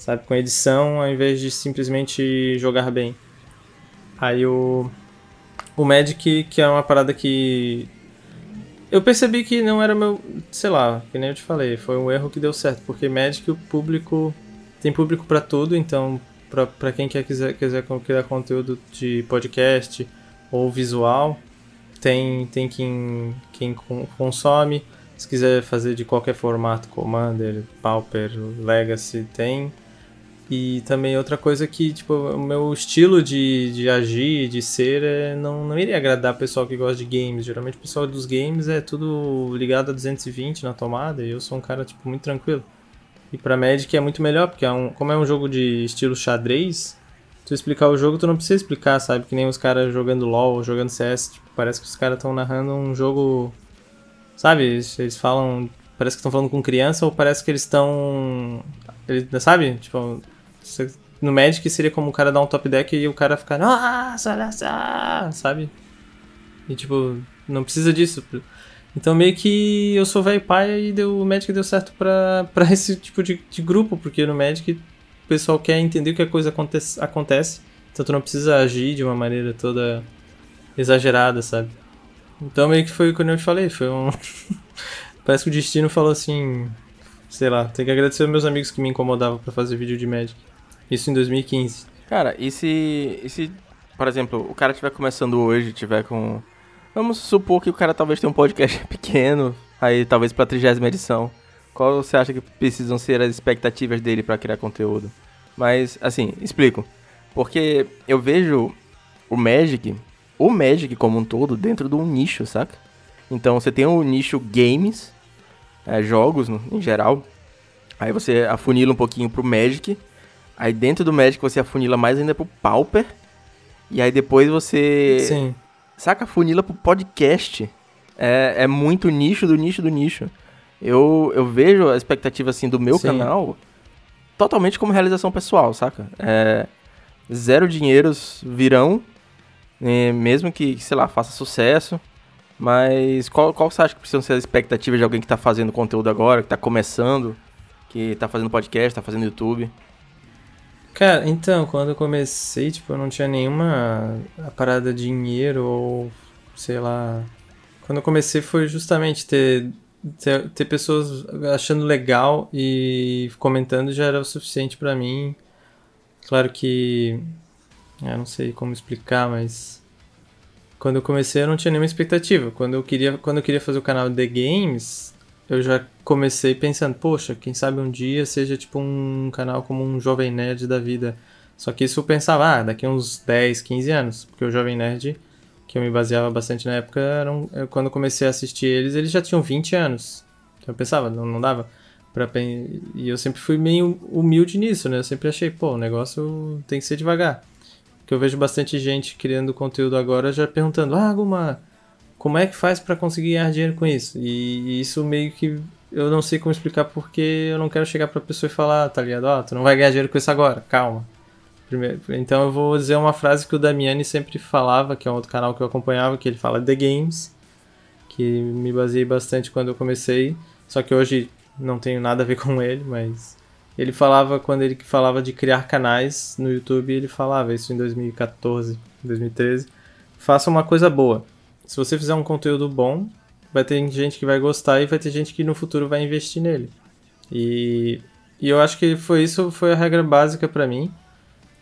Sabe, com edição ao invés de simplesmente jogar bem. Aí o. O Magic, que é uma parada que. Eu percebi que não era meu. Sei lá, que nem eu te falei, foi um erro que deu certo, porque Magic o público. Tem público para tudo, então para quem quer quiser, quiser criar conteúdo de podcast ou visual, tem, tem quem, quem consome. Se quiser fazer de qualquer formato, Commander, Pauper, Legacy, tem. E também outra coisa que, tipo, o meu estilo de, de agir, de ser, é, não, não iria agradar pessoal que gosta de games. Geralmente o pessoal dos games é tudo ligado a 220 na tomada e eu sou um cara, tipo, muito tranquilo. E pra Magic é muito melhor, porque é um, como é um jogo de estilo xadrez, tu explicar o jogo, tu não precisa explicar, sabe? Que nem os caras jogando LoL, jogando CS, tipo, parece que os caras estão narrando um jogo... Sabe? Eles falam... Parece que estão falando com criança ou parece que eles estão... Ele, sabe? Tipo, no Magic seria como o cara dar um top deck e o cara ficar, nossa, olha só, sabe? E tipo, não precisa disso. Então meio que eu sou velho pai e deu, o Magic deu certo pra, <laughs> pra esse tipo de, de grupo, porque no Magic o pessoal quer entender que a coisa acontece, acontece, então tu não precisa agir de uma maneira toda exagerada, sabe? Então meio que foi o que eu te falei, foi um. <laughs> Parece que o destino falou assim. Sei lá, tem que agradecer aos meus amigos que me incomodavam para fazer vídeo de Magic. Isso em 2015. Cara, e se, e se, por exemplo, o cara estiver começando hoje, tiver com. Vamos supor que o cara talvez tenha um podcast <laughs> pequeno, aí talvez pra 30 edição. Qual você acha que precisam ser as expectativas dele para criar conteúdo? Mas, assim, explico. Porque eu vejo o Magic, o Magic como um todo, dentro de um nicho, saca? Então você tem o nicho games, é, jogos no, em geral, Aí você afunila um pouquinho pro Magic. Aí dentro do Magic você afunila mais ainda pro Pauper. E aí depois você. Sim. Saca, afunila pro podcast. É, é muito nicho do nicho do nicho. Eu, eu vejo a expectativa assim do meu Sim. canal totalmente como realização pessoal, saca? É, zero dinheiros virão, né, mesmo que, sei lá, faça sucesso. Mas qual, qual você acha que precisam ser as expectativas de alguém que tá fazendo conteúdo agora, que tá começando, que tá fazendo podcast, tá fazendo YouTube? Cara, então, quando eu comecei, tipo, eu não tinha nenhuma parada de dinheiro ou, sei lá. Quando eu comecei foi justamente ter, ter, ter pessoas achando legal e comentando já era o suficiente pra mim. Claro que. Eu não sei como explicar, mas. Quando eu comecei eu não tinha nenhuma expectativa. Quando eu queria, quando eu queria fazer o canal The Games, eu já comecei pensando, poxa, quem sabe um dia seja tipo um canal como um Jovem Nerd da vida. Só que isso eu pensava, ah, daqui uns 10, 15 anos. Porque o Jovem Nerd, que eu me baseava bastante na época, eu- quando eu comecei a assistir eles, eles já tinham 20 anos. Então eu pensava, não, não dava pra... E eu sempre fui meio humilde nisso, né? Eu sempre achei, pô, o negócio tem que ser devagar. Porque eu vejo bastante gente criando conteúdo agora já perguntando, ah, Guma, como é que faz pra conseguir ganhar dinheiro com isso? E, isso meio que eu não sei como explicar porque eu não quero chegar pra pessoa e falar, tá ligado? Ó, tu não vai ganhar dinheiro com isso agora, calma. Primeiro, então eu vou dizer uma frase que o Damiani sempre falava, que é um outro canal que eu acompanhava, que ele fala The Games, que me baseei bastante quando eu comecei, só que hoje não tenho nada a ver <laughs> com ele, mas ele falava quando ele falava de criar canais no YouTube, ele falava isso em 2014, 2013, faça uma coisa boa. Se você fizer um conteúdo bom, vai ter gente que vai gostar e vai ter gente que no futuro vai investir nele. E, e eu acho que foi isso, foi a regra básica pra mim.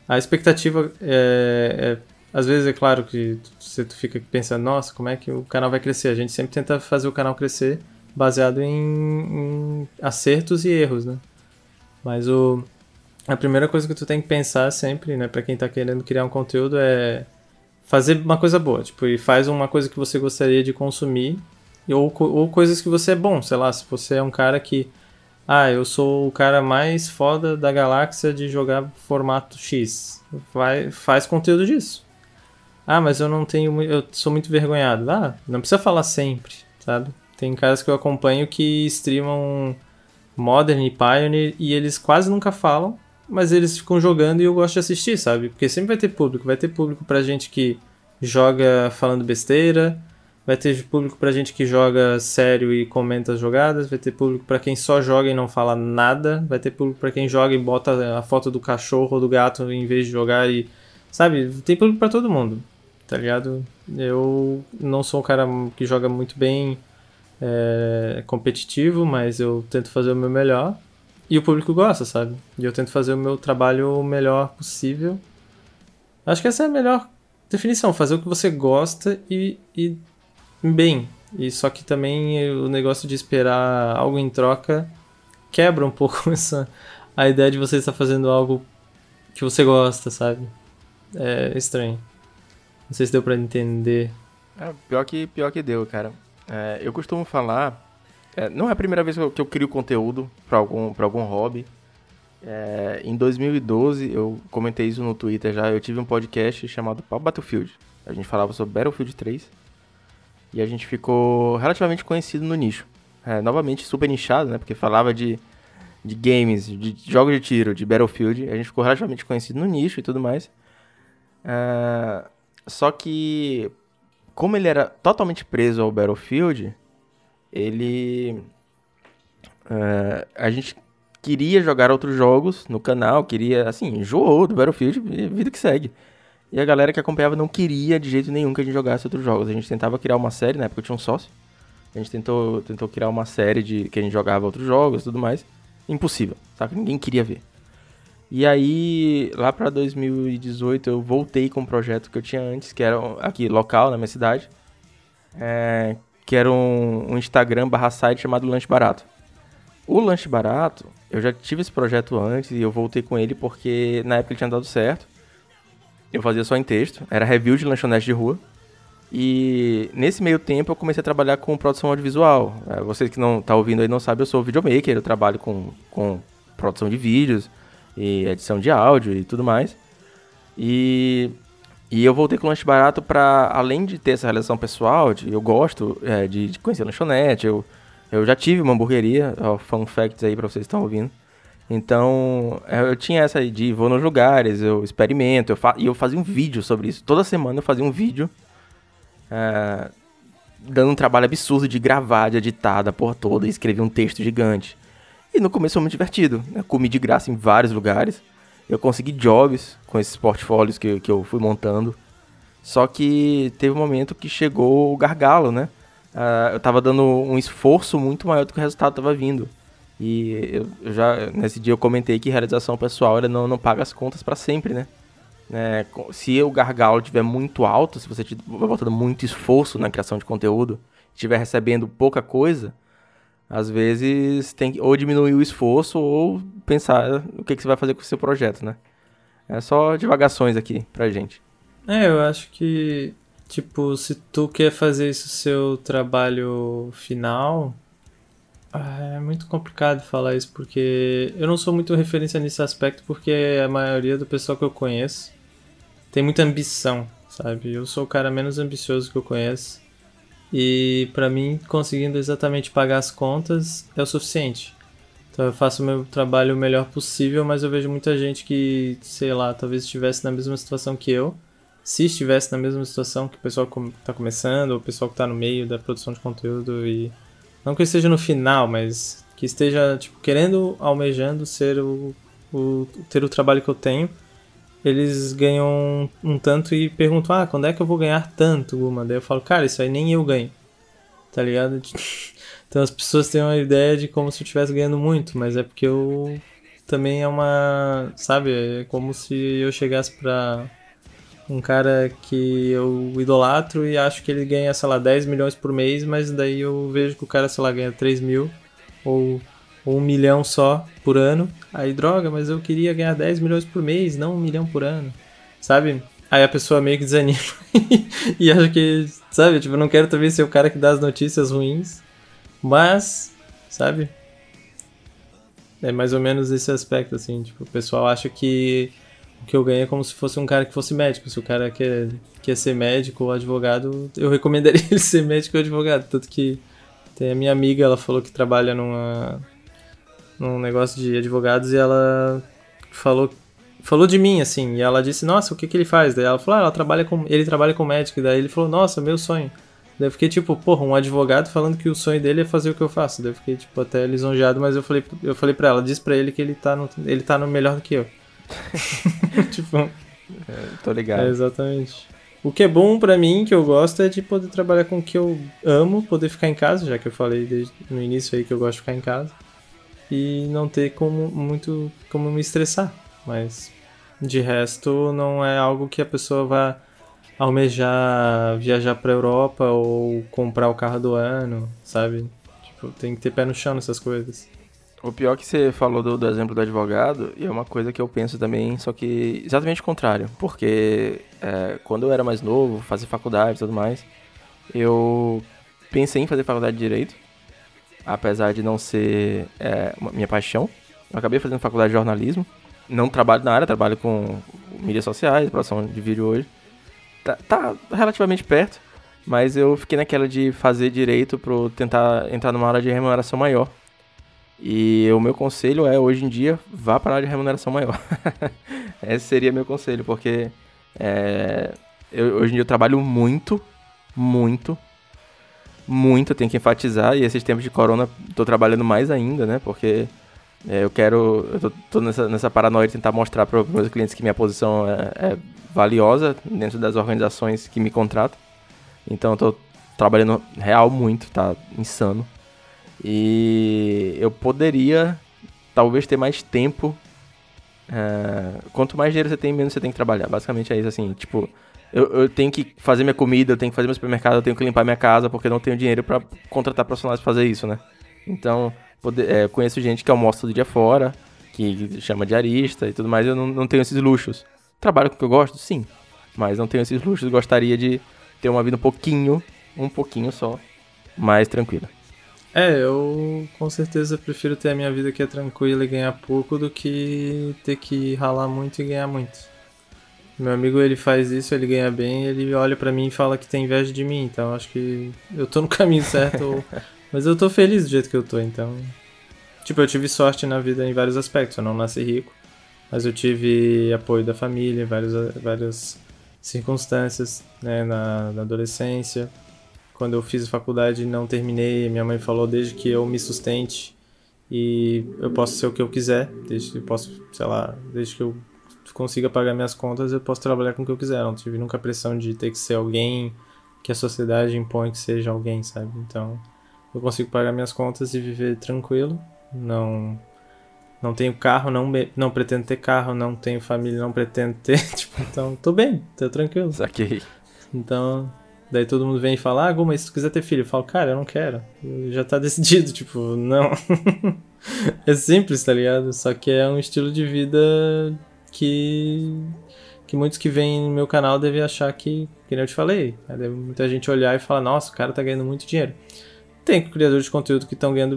A expectativa é, é- às vezes é claro que você fica pensando, nossa, como é que o canal vai crescer? A gente sempre tenta fazer o canal crescer baseado em, em acertos e erros, né? Mas o a primeira coisa que tu tem que pensar sempre, né, Pra quem tá querendo criar um conteúdo é fazer uma coisa boa, tipo, e faz uma coisa que você gostaria de consumir ou, ou coisas que você é bom, sei lá, se você é um cara que ah, eu sou o cara mais foda da galáxia de jogar formato X. Vai, faz conteúdo disso. Ah, mas eu não tenho. Eu sou muito vergonhado. Ah, não precisa falar sempre, sabe? Tem caras que eu acompanho que streamam Modern e Pioneer e eles quase nunca falam, mas eles ficam jogando e eu gosto de assistir, sabe? Porque sempre vai ter público. Vai ter público pra gente que joga falando besteira, vai ter público pra gente que joga sério e comenta as jogadas, vai ter público pra quem só joga e não fala nada, vai ter público pra quem joga e bota a foto do cachorro ou do gato em vez de jogar e. Sabe? Tem público pra todo mundo, tá ligado? Eu não sou um cara que joga muito bem é, competitivo, mas eu tento fazer o meu melhor. E o público gosta, sabe? E eu tento fazer o meu trabalho o melhor possível. Acho que essa é a melhor definição, fazer o que você gosta e, e bem. E só que também o negócio de esperar algo em troca quebra um <laughs> pouco essa a ideia de você estar fazendo algo que você gosta, sabe? É estranho. Não sei se deu pra entender. É, pior que, pior que deu, cara. É, eu costumo falar. É, não é a primeira vez que eu, que eu crio conteúdo pra algum, pra algum hobby. É, em 2012, eu comentei isso no Twitter já. Eu tive um podcast chamado Battlefield. A gente falava sobre Battlefield 3. E a gente ficou relativamente conhecido no nicho. É, novamente, super nichado, né? Porque falava de, de games, de jogos de tiro, de Battlefield. A gente ficou relativamente conhecido no nicho e tudo mais. É, só que como ele era totalmente preso ao Battlefield, ele. é, a gente queria jogar outros jogos no canal, queria, assim, enjoou do Battlefield vida que segue. E a galera que acompanhava não queria de jeito nenhum que a gente jogasse outros jogos. A gente tentava criar uma série, na época eu tinha um sócio. A gente tentou, tentou criar uma série de que a gente jogava outros jogos e tudo mais. Impossível, saca? Ninguém queria ver. E aí, lá pra 2018, eu voltei com um projeto que eu tinha antes, que era aqui, local, na minha cidade. É, que era um, um Instagram barra site chamado Lanche Barato. O Lanche Barato, eu já tive esse projeto antes e eu voltei com ele porque na época ele tinha dado certo. Eu fazia só em texto, era review de lanchonete de rua. E nesse meio tempo eu comecei a trabalhar com produção audiovisual. É, vocês que não tá ouvindo aí não sabem, eu sou videomaker, eu trabalho com, com produção de vídeos e edição de áudio e tudo mais. E, e eu voltei com o lanche barato para, além de ter essa relação pessoal, de, eu gosto é, de, de, conhecer lanchonete, eu, eu já tive uma hamburgueria, ó, fun facts aí para vocês que estão ouvindo. Então, é, eu tinha essa aí de vou nos lugares, eu experimento, eu fa e eu fazia um vídeo sobre isso. Toda semana eu fazia um vídeo é, dando um trabalho absurdo de gravar, de editar da porra toda e escrever um texto gigante. E no começo foi muito divertido. Eu comi de graça em vários lugares. Eu consegui jobs com esses portfólios que, que eu fui montando. Só que teve um momento que chegou o gargalo, né? Uh, eu tava dando um esforço muito maior do que o resultado tava vindo. E eu, eu já, nesse dia eu comentei que realização pessoal ela não, não paga as contas para sempre, né? É, se o gargalo estiver muito alto, se você estiver botando muito esforço na criação de conteúdo, estiver recebendo pouca coisa, às vezes tem que ou diminuir o esforço ou pensar o que, que você vai fazer com o seu projeto, né? É só divagações aqui pra gente. É, eu acho que, tipo, se tu quer fazer isso seu trabalho final, ah, é muito complicado falar isso, porque eu não sou muito referência nesse aspecto, porque a maioria do pessoal que eu conheço tem muita ambição, sabe? Eu sou o cara menos ambicioso que eu conheço. E para mim, conseguindo exatamente pagar as contas é o suficiente. Então eu faço o meu trabalho o melhor possível, mas eu vejo muita gente que, sei lá, talvez estivesse na mesma situação que eu. Se estivesse na mesma situação que o pessoal que está começando, ou o pessoal que está no meio da produção de conteúdo e não que esteja no final, mas que esteja tipo querendo, almejando ser o, o ter o trabalho que eu tenho eles ganham um, um, tanto e perguntam, ah, quando é que eu vou ganhar tanto, Guma? Daí eu falo, cara, isso aí nem eu ganho. Tá ligado? <laughs> Então as pessoas têm uma ideia de como se eu estivesse ganhando muito, mas é porque eu também é uma. Sabe? É como se eu chegasse pra um cara que eu idolatro e acho que ele ganha, sei lá, 10 milhões por mês, mas daí eu vejo que o cara, sei lá, ganha 3 mil ou ou um milhão só por ano. Aí, droga, mas eu queria ganhar 10 milhões por mês, não um milhão por ano. Sabe? Aí a pessoa meio que desanima <laughs> e acha que, sabe? Tipo, eu não quero também ser o cara que dá as notícias ruins. Mas, sabe? É mais ou menos esse aspecto, assim. Tipo, o pessoal acha que o que eu ganho é como se fosse um cara que fosse médico. Se o cara quer, quer ser médico ou advogado, eu recomendaria <laughs> ele ser médico ou advogado. Tanto que tem a minha amiga, ela falou que trabalha numa num negócio de advogados e ela falou falou de mim assim, e ela disse: "Nossa, o que que ele faz?" Daí ela falou: ah, ela trabalha com ele trabalha com médico". E daí ele falou: "Nossa, meu sonho". Daí eu fiquei tipo, porra, um advogado falando que o sonho dele é fazer o que eu faço. Daí eu fiquei tipo até lisonjeado, mas eu falei, eu falei para ela, diz para ele que ele tá no ele tá no melhor do que eu. <laughs> tipo, é, tô ligado. É, exatamente. O que é bom para mim, que eu gosto, é de poder trabalhar com o que eu amo, poder ficar em casa, já que eu falei desde no início aí que eu gosto de ficar em casa e não ter como muito como me estressar. Mas de resto não é algo que a pessoa vá almejar viajar para Europa ou comprar o carro do ano, sabe? Tipo, tem que ter pé no chão nessas coisas. O pior que você falou do, do, exemplo do advogado, e é uma coisa que eu penso também, só que exatamente o contrário. Porque é, quando eu era mais novo, fazer faculdade e tudo mais, eu pensei em fazer faculdade de Direito, apesar de não ser é, minha paixão. Eu acabei fazendo faculdade de jornalismo. Não trabalho na área, trabalho com mídias sociais, produção de vídeo hoje. Tá, tá relativamente perto, mas eu fiquei naquela de fazer direito para tentar entrar numa área de remuneração maior. E o meu conselho é, hoje em dia, vá para a área de remuneração maior. <laughs> Esse seria meu conselho, porque é, eu, hoje em dia eu trabalho muito, muito, muito, tenho que enfatizar, e esses tempos de corona tô trabalhando mais ainda, né? Porque é, eu quero, eu tô, tô, nessa, nessa paranoia de tentar mostrar para os meus clientes que minha posição é, é, valiosa dentro das organizações que me contratam. Então tô trabalhando real muito, tá insano. E eu poderia talvez ter mais tempo. É, quanto mais dinheiro você tem, menos você tem que trabalhar. Basicamente é isso, assim, tipo, eu, eu, tenho que fazer minha comida, eu tenho que fazer meu supermercado, eu tenho que limpar minha casa, porque não tenho dinheiro para contratar profissionais pra fazer isso, né? Então, poder, é, conheço gente que almoça todo dia fora, que chama de arista e tudo mais, eu não, não tenho esses luxos. Trabalho com o que eu gosto? Sim. Mas não tenho esses luxos, gostaria de ter uma vida um pouquinho, um pouquinho só, mais tranquila. É, eu com certeza prefiro ter a minha vida que é tranquila e ganhar pouco do que ter que ralar muito e ganhar muito. Meu amigo, ele faz isso, ele ganha bem, ele olha para mim e fala que tem inveja de mim, então acho que eu tô no <laughs> caminho certo. mas eu tô feliz do jeito que eu tô, então. Tipo, eu tive sorte na vida em vários aspectos, eu não nasci rico, mas eu tive apoio da família, várias, várias circunstâncias, né, na, na adolescência quando eu fiz faculdade não terminei, minha mãe falou desde que eu me sustente e eu posso ser o que eu quiser, desde que eu posso, sei lá, desde que eu consiga pagar minhas contas, eu posso trabalhar com o que eu quiser. não tive nunca a pressão de ter que ser alguém que a sociedade impõe que seja alguém, sabe? Então, eu consigo pagar minhas contas e viver tranquilo. Não não tenho carro, não não pretendo ter carro, não tenho família, não pretendo ter, <laughs> tipo, então tô bem, tô tranquilo. Saquei. Então, Daí todo mundo vem e fala, ah, Gu, mas se tu quiser ter filho, eu falo, cara, eu não quero. Já tá <laughs> decidido, tipo, não. <laughs> é simples, tá ligado? Só que é um estilo de vida que. que muitos que vêm no meu canal devem achar que, que eu te falei. Deve muita gente olhar e falar, nossa, o cara tá ganhando muito dinheiro. Tem criadores de conteúdo que estão ganhando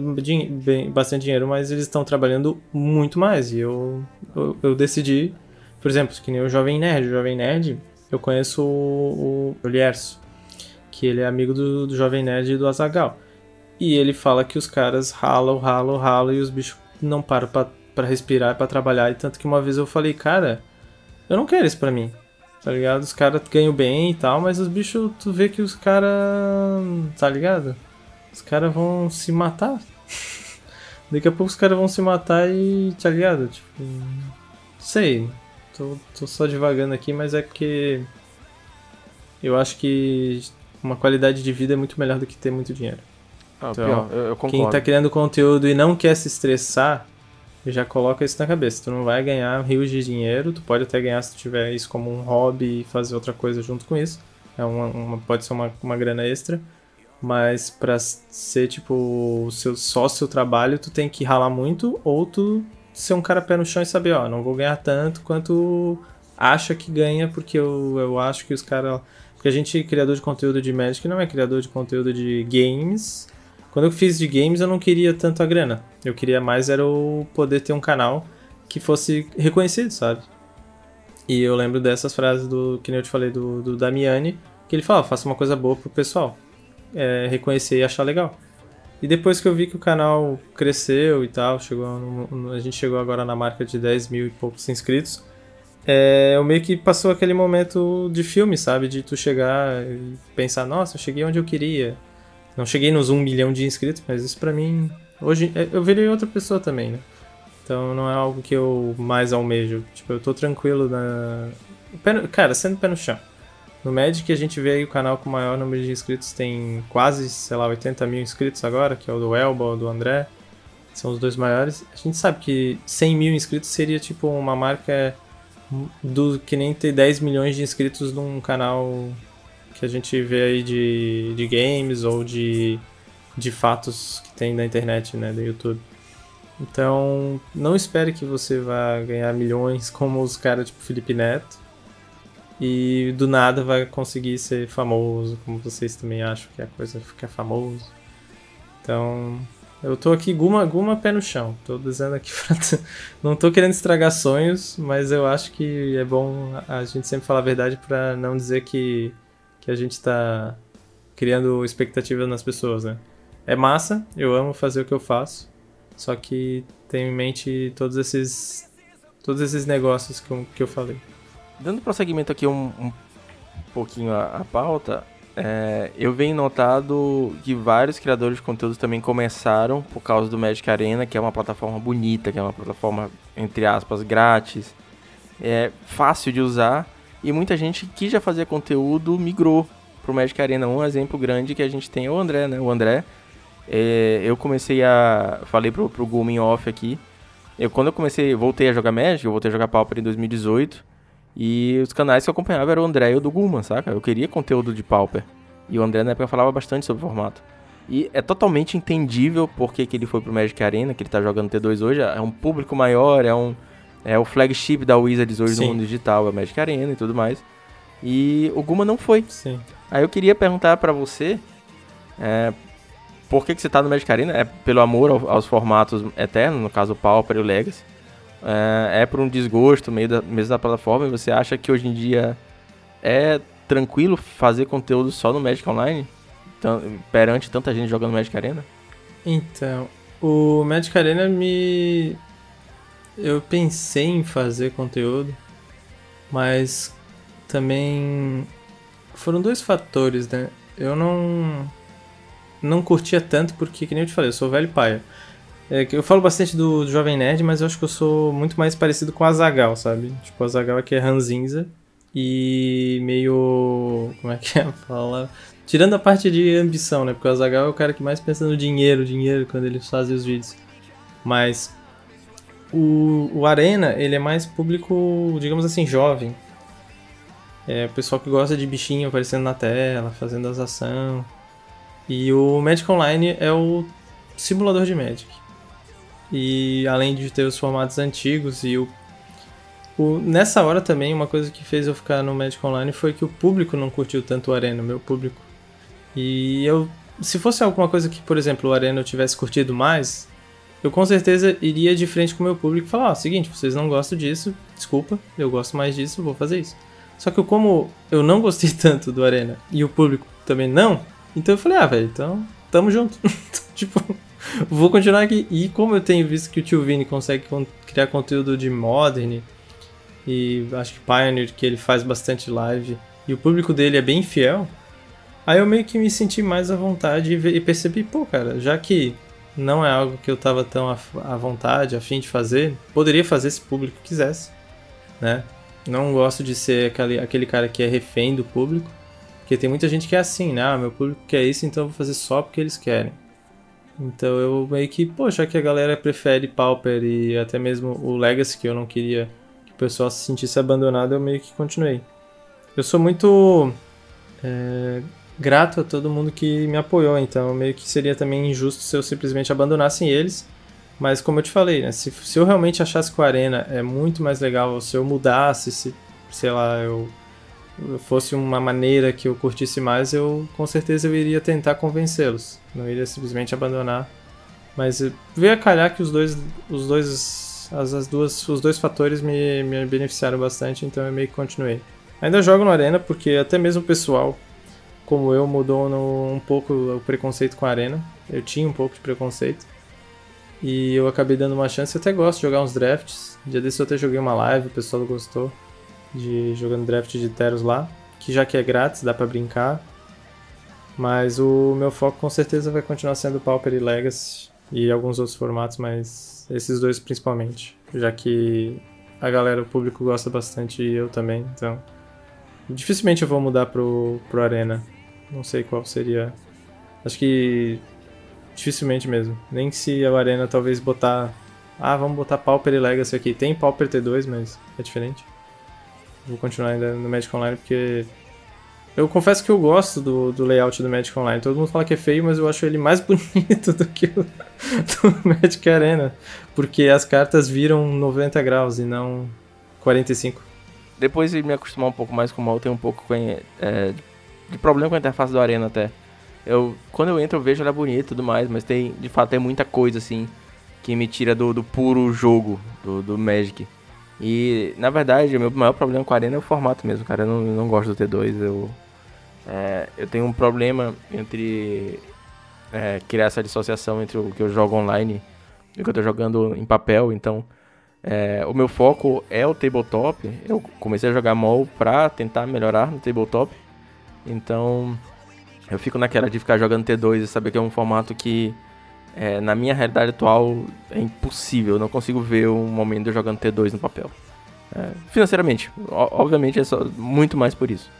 bem, bastante dinheiro, mas eles estão trabalhando muito mais. E eu, eu, eu, decidi, por exemplo, que nem o Jovem Nerd. O Jovem Nerd, eu conheço o, o Lierso que ele é amigo do, do Jovem Nerd e do Azagal. E ele fala que os caras ralam, ralam, ralam e os bichos não param para respirar, para trabalhar. E tanto que uma vez eu falei, cara, eu não quero isso pra mim. Tá ligado? Os caras ganham bem e tal, mas os bichos, tu vê que os caras. Tá ligado? Os caras vão se matar. <laughs> Daqui a pouco os caras vão se matar e. Tá ligado? Tipo. Sei. Tô, tô só devagando aqui, mas é porque. Eu acho que uma qualidade de vida é muito melhor do que ter muito dinheiro. Ah, então, pior, eu, eu concordo. Quem tá criando conteúdo e não quer se estressar, já coloca isso na cabeça. Tu não vai ganhar rios de dinheiro, tu pode até ganhar se tu tiver isso como um hobby e fazer outra coisa junto com isso. É uma, uma pode ser uma, uma grana extra. Mas pra ser, tipo, seu, só seu trabalho, tu tem que ralar muito, ou tu ser um cara pé no chão e saber, ó, não vou ganhar tanto quanto acha que ganha, porque eu, eu acho que os caras porque a gente, criador de conteúdo de Magic, não é criador de conteúdo de games. Quando eu fiz de games, eu não queria tanto a grana. Eu queria mais era o poder ter um canal que fosse reconhecido, sabe? E eu lembro dessas frases do que nem eu te falei do, do Damiani, que ele fala, faça uma coisa boa pro pessoal. É, reconhecer e achar legal. E depois que eu vi que o canal cresceu e tal, chegou no, a gente chegou agora na marca de 10 mil e poucos inscritos, é, eu meio que passou aquele momento de filme, sabe? De tu chegar e pensar, nossa, eu cheguei onde eu queria. Não cheguei nos um milhão de inscritos, mas isso pra mim. Hoje é, eu virei outra pessoa também, né? Então não é algo que eu mais almejo. Tipo, eu tô tranquilo na. Cara, sendo pé no chão. No Magic a gente vê aí o canal com o maior número de inscritos, tem quase, sei lá, 80 mil inscritos agora, que é o do Elba ou do André. São os dois maiores. A gente sabe que 100 mil inscritos seria tipo uma marca do que nem ter 10 milhões de inscritos num canal que a gente vê aí de, de games ou de, de fatos que tem na internet, né, do YouTube. Então, não espere que você vá ganhar milhões <laughs> como os caras tipo Felipe Neto e do nada vai conseguir ser famoso, como vocês também acham que a coisa ficar famoso. Então, eu tô aqui guma, guma pé no chão. Tô dizendo aqui <laughs> pra Não tô querendo estragar sonhos, mas eu acho que é bom a gente sempre falar a verdade para não dizer que, que a gente tá criando expectativas nas pessoas, né? É massa, eu amo fazer o que eu faço, só que tenho em mente todos esses todos esses negócios que eu, que eu falei. Dando prosseguimento aqui um, um pouquinho a, a pauta, é, eu venho notado que vários criadores de conteúdo também começaram por causa do Magic Arena, que é uma plataforma bonita, que é uma plataforma, entre aspas, grátis, é fácil de usar, e muita gente que já fazia conteúdo migrou pro Magic Arena. Um exemplo grande que a gente tem é o André, né? O André, é, eu comecei a... falei pro, pro Gulmin Off aqui, eu, quando eu comecei, voltei a jogar Magic, eu voltei a jogar Pauper em 2018, e os canais que eu acompanhava eram o André e o do Guma, saca? Eu queria conteúdo de Pauper. E o André na época falava bastante sobre o formato. E é totalmente entendível porque que ele foi pro Magic Arena, que ele tá jogando T2 hoje. É um público maior, é um. É o flagship da Wizards hoje Sim. no mundo digital, é o Magic Arena e tudo mais. E o Guma não foi. Sim. Aí eu queria perguntar pra você, é, por que, que você tá no Magic Arena? É pelo amor ao- aos formatos eternos, no caso o Pauper e o Legacy? É, é por um desgosto meio da, mesmo da plataforma? E você acha que hoje em dia é tranquilo fazer conteúdo só no Magic Online? Perante tanta gente jogando Magic Arena? Então, o Magic Arena me. Eu pensei em fazer conteúdo, mas também foram dois fatores, né? Eu não. Não curtia tanto porque, que nem eu te falei, eu sou velho paia. É, eu falo bastante do, Jovem Nerd, mas eu acho que eu sou muito mais parecido com o Azagal, sabe? Tipo, o Azagal aqui é ranzinza e meio. Como é que é a fala? Tirando a parte de ambição, né? Porque o Azagal é o cara que mais pensa no dinheiro, dinheiro, quando ele faz os vídeos. Mas o, o Arena, ele é mais público, digamos assim, jovem. É o pessoal que gosta de bichinho aparecendo na tela, fazendo as ações. E o Magic Online é o simulador de Magic. E além de ter os formatos antigos e o, o- nessa hora também uma coisa que fez eu ficar no Magic Online foi que o público não curtiu tanto o Arena, meu público. E eu se fosse alguma coisa que, por exemplo, o Arena eu tivesse curtido mais, eu com certeza iria de frente com o meu público e falar, ó, seguinte, vocês não gostam disso, desculpa, eu gosto mais disso, vou fazer isso. Só que como eu não gostei <laughs> tanto do Arena e o público também não, então eu falei, ah, velho, então tamo junto. <laughs> tipo, vou continuar aqui. E como eu tenho visto que o tio Vini consegue con- criar conteúdo de Modern e acho que Pioneer, que ele faz bastante live, e o público dele é bem fiel, aí eu meio que me senti mais à vontade e percebi, pô, cara, já que não é algo que eu tava tão à à vontade, a fim de fazer, poderia fazer se o público quisesse, né? Não gosto de ser aquele, aquele cara que é refém do público, porque tem muita gente que é assim, né? Ah, meu público quer isso, então eu vou fazer só porque eles querem. Então eu meio que, poxa, que a galera prefere Pauper e até mesmo o Legacy, que eu não queria que o pessoal se sentisse abandonado, eu meio que continuei. Eu sou muito é, grato a todo mundo que me apoiou, então meio que seria também injusto se eu simplesmente abandonasse eles. Mas como eu te falei, né, se, se eu realmente achasse que o Arena é muito mais legal, se eu mudasse, se, sei lá, eu, fosse uma maneira que eu curtisse mais, eu com certeza eu iria tentar convencê-los. Não iria simplesmente abandonar. Mas veio a calhar que os dois, os dois, as, as duas, os dois fatores me, me beneficiaram bastante, então eu meio que continuei. Ainda jogo no Arena porque até mesmo o pessoal, como eu, mudou no- um pouco o preconceito com a Arena. Eu tinha um pouco de preconceito. E eu acabei dando uma chance. Eu até gosto de jogar uns drafts. Dia desse eu até joguei uma live, o pessoal gostou de jogando draft de Teros lá. Que já que é grátis, dá pra brincar. Mas o meu foco com certeza vai continuar sendo Pauper e Legacy e alguns outros formatos, mas esses dois principalmente. Já que a galera, o público gosta bastante e eu também, então. Dificilmente eu vou mudar pro, pro Arena. Não sei qual seria. Acho que dificilmente mesmo. Nem se a Arena talvez botar. Ah, vamos botar Pauper e Legacy aqui. Tem Pauper T2, mas é diferente. Vou continuar ainda no Magic Online porque. Eu confesso que eu gosto do, do layout do Magic Online. Todo mundo fala que é feio, mas eu acho ele mais <laughs> bonito do que o do Magic Arena. Porque as cartas viram 90 graus e não 45. Depois de me acostumar um pouco mais com o mal, tenho um pouco com, é, de problema com a interface do Arena até. Eu, quando eu entro eu vejo ela bonita e tudo mais, mas tem, de fato, tem muita coisa assim que me tira do, do puro jogo do, do Magic. E, na verdade, o meu maior problema com a Arena é o formato mesmo, cara. Eu não, não gosto do T2. Eu, é, eu tenho um problema entre é, criar essa dissociação entre o que eu jogo online e o que eu tô jogando em papel. Então, é, o meu foco é o tabletop. Eu comecei a jogar mol pra tentar melhorar no tabletop. Então, eu fico naquela de ficar jogando T2 e saber que é um formato que, é, na minha realidade atual, é impossível. Eu não consigo ver um momento eu jogando T2 no papel. É, financeiramente, obviamente é só muito mais por isso.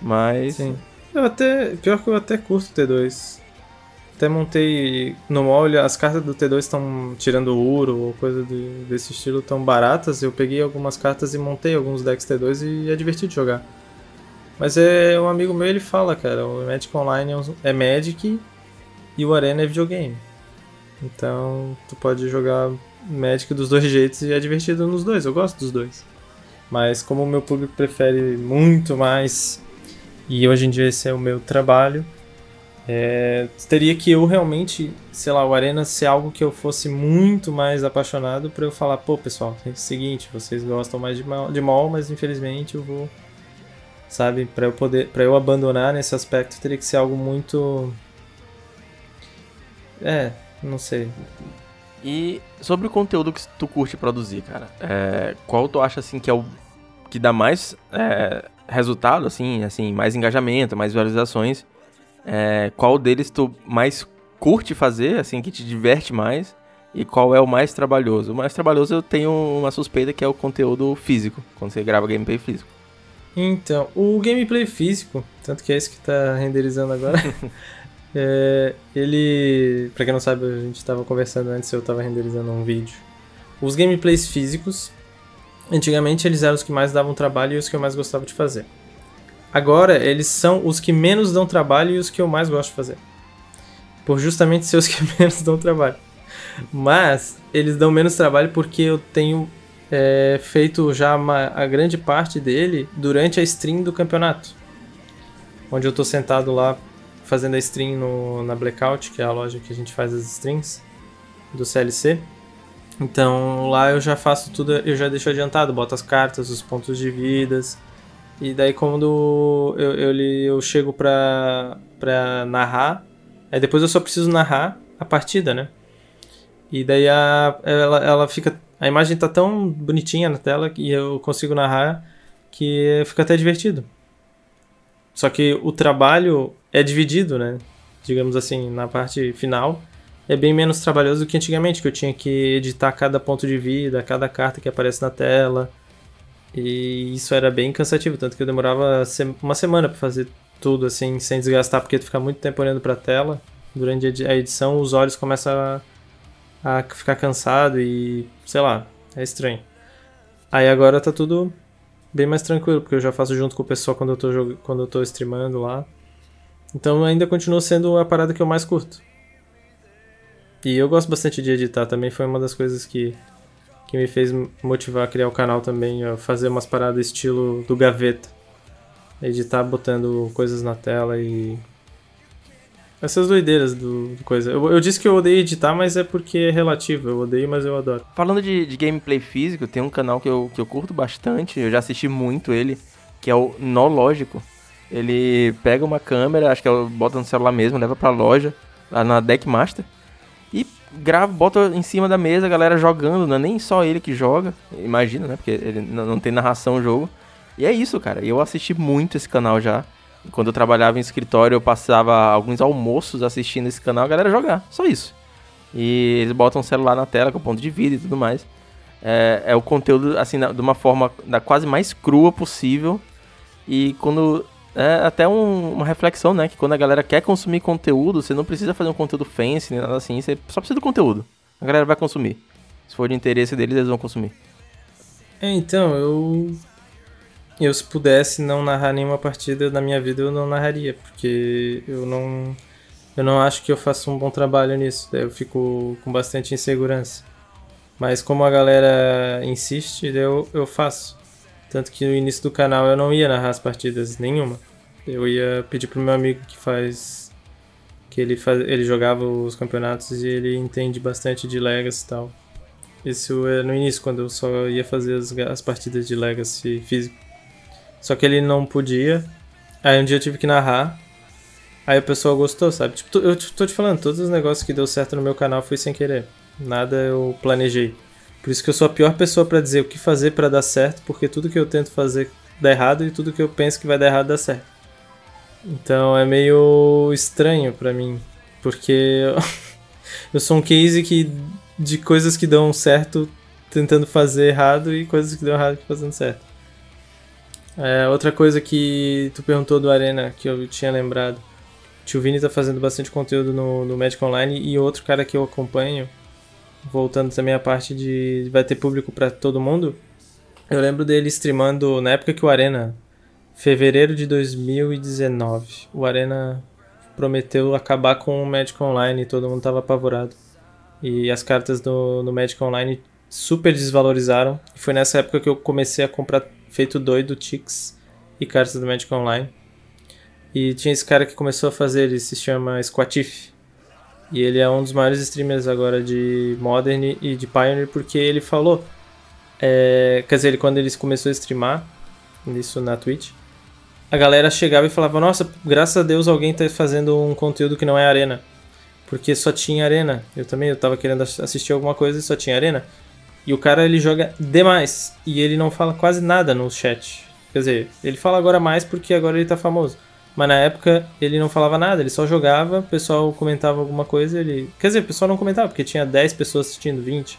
Mas, Sim. Eu até. Pior que eu até curto o T2. Até montei no molho, as cartas do T2 estão tirando ouro ou coisa de- desse estilo tão baratas. Eu peguei algumas cartas e montei alguns decks T2 e é divertido jogar. Mas é um amigo meu, ele fala, cara, o Magic Online é, é Magic e o Arena é videogame. Então tu pode jogar Magic dos dois <laughs> jeitos e é divertido nos dois, eu gosto dos dois. Mas como o meu público prefere muito mais, e hoje em dia esse é o meu trabalho, é, teria que eu realmente, sei lá, o Arena ser algo que eu fosse muito mais apaixonado para eu falar, pô, pessoal, é o seguinte, vocês gostam mais de mall, de mall mas infelizmente eu vou, sabe, para eu poder, para eu abandonar nesse aspecto, teria que ser algo muito é, não sei. E sobre o conteúdo que tu curte produzir, cara, é, qual tu acha assim que é o que dá mais é, resultado, assim, assim, mais engajamento, mais visualizações? É, qual deles tu mais curte fazer, assim, que te diverte mais? E qual é o mais trabalhoso? O mais trabalhoso eu tenho uma suspeita que é o conteúdo físico, quando você grava gameplay físico. Então, o gameplay físico, tanto que é esse que tá renderizando agora, <laughs> É, ele, pra quem não sabe, a gente estava conversando antes, eu estava renderizando um vídeo. Os gameplays físicos, antigamente eles eram os que mais davam trabalho e os que eu mais gostava de fazer. Agora, eles são os que menos dão trabalho e os que eu mais gosto de fazer. Por justamente ser os que <laughs> menos dão trabalho. Mas, eles dão menos trabalho porque eu tenho é, feito já uma, a grande parte dele durante a stream do campeonato. Onde eu estou sentado lá fazendo a stream no, na Blackout, que é a loja que a gente faz as streams do CLC. Então lá eu já faço tudo, eu já deixo adiantado, boto as cartas, os pontos de vidas. E daí quando eu, eu, eu chego pra, pra narrar, aí depois eu só preciso narrar a partida, né? E daí a, ela, ela fica. A imagem tá tão bonitinha na tela e eu consigo narrar que fica até divertido. Só que o trabalho é dividido, né? Digamos assim, na parte final. É bem menos trabalhoso do que antigamente, que eu tinha que editar cada ponto de vida, cada carta que aparece na tela. E isso era bem cansativo, tanto que eu demorava uma semana para fazer tudo assim, sem desgastar, porque tu fica muito tempo olhando para a tela. Durante a edição, os olhos começam a, a ficar cansado e sei lá, é estranho. Aí agora tá tudo bem mais tranquilo, porque eu já faço junto com o pessoal quando eu tô, quando eu tô streamando lá. Então ainda continua sendo a parada que eu mais curto. E eu gosto bastante de editar também, foi uma das coisas que, que me fez motivar a criar o canal também, a fazer umas paradas estilo do gaveta. Editar botando coisas na tela e. Essas doideiras do, do coisa. Eu, eu, disse que eu odeio editar, mas é porque é relativo. Eu odeio, mas eu adoro. Falando de, de gameplay físico, tem um canal que eu, que eu curto bastante, eu já assisti muito ele, que é o No Lógico. Ele pega uma câmera, acho que bota no celular mesmo, leva pra loja, lá na Deckmaster, e grava, bota em cima da mesa a galera jogando, não é nem só ele que joga, imagina, né? Porque ele não tem narração o jogo. E é isso, cara. Eu assisti muito esse canal já. Quando eu trabalhava em escritório, eu passava alguns almoços assistindo esse canal, a galera jogar. Só isso. E eles botam o celular na tela com ponto de vida e tudo mais. É, é o conteúdo, assim, de uma forma da quase mais crua possível. E quando é até um, uma reflexão, né? Que quando a galera quer consumir conteúdo, você não precisa fazer um conteúdo fancy, nem nada assim, você só precisa do conteúdo. A galera vai consumir. Se for de interesse deles, eles vão consumir. É, então, eu. Eu, se pudesse não narrar nenhuma partida na minha vida, eu não narraria, porque eu não. Eu não acho que eu faço um bom trabalho nisso, eu fico com bastante insegurança. Mas como a galera insiste, eu, eu faço. Tanto que no início do canal eu não ia narrar as partidas nenhuma. Eu ia pedir pro meu amigo que faz. que ele, faz, ele jogava os campeonatos e ele entende bastante de Legacy e tal. Isso é no início, quando eu só ia fazer as, as partidas de Legacy físico. Só que ele não podia. Aí um dia eu tive que narrar. Aí o pessoal gostou, sabe? Tipo, eu tô te falando, todos os negócios que deu certo no meu canal foi sem querer. Nada eu planejei. Por isso que eu sou a pior pessoa para dizer o que fazer para dar certo, porque tudo que eu tento fazer dá errado e tudo que eu penso que vai dar errado dá certo. Então é meio estranho para mim, porque <laughs> eu sou um case que de coisas que dão certo tentando fazer errado e coisas que dão errado fazendo certo. É, outra coisa que tu perguntou do Arena, que eu tinha lembrado. Tio Vini tá fazendo bastante conteúdo no, no Magic Online e outro cara que eu acompanho, voltando também a parte de vai ter público para todo mundo. Eu lembro dele streamando na época que o Arena, fevereiro de 2019, o Arena prometeu acabar com o Magic Online e todo mundo tava apavorado. E as cartas do, no Magic Online super desvalorizaram. E foi nessa época que eu comecei a comprar feito doido, Tix e cartas do Magic Online. E tinha esse cara que começou a fazer, ele se chama Squatif. E ele é um dos maiores streamers agora de Modern e de Pioneer, porque ele falou. É, quer dizer, quando ele começou a streamar, isso na Twitch, a galera chegava e falava: Nossa, graças a Deus alguém tá fazendo um conteúdo que não é arena. Porque só tinha arena. Eu também eu tava querendo assistir alguma coisa e só tinha arena. E o cara ele joga demais. E ele não fala quase nada no chat. Quer dizer, ele fala agora mais porque agora ele tá famoso. Mas na época ele não falava nada, ele só jogava, o pessoal comentava alguma coisa, ele. Quer dizer, o pessoal não comentava, porque tinha 10 pessoas assistindo, 20.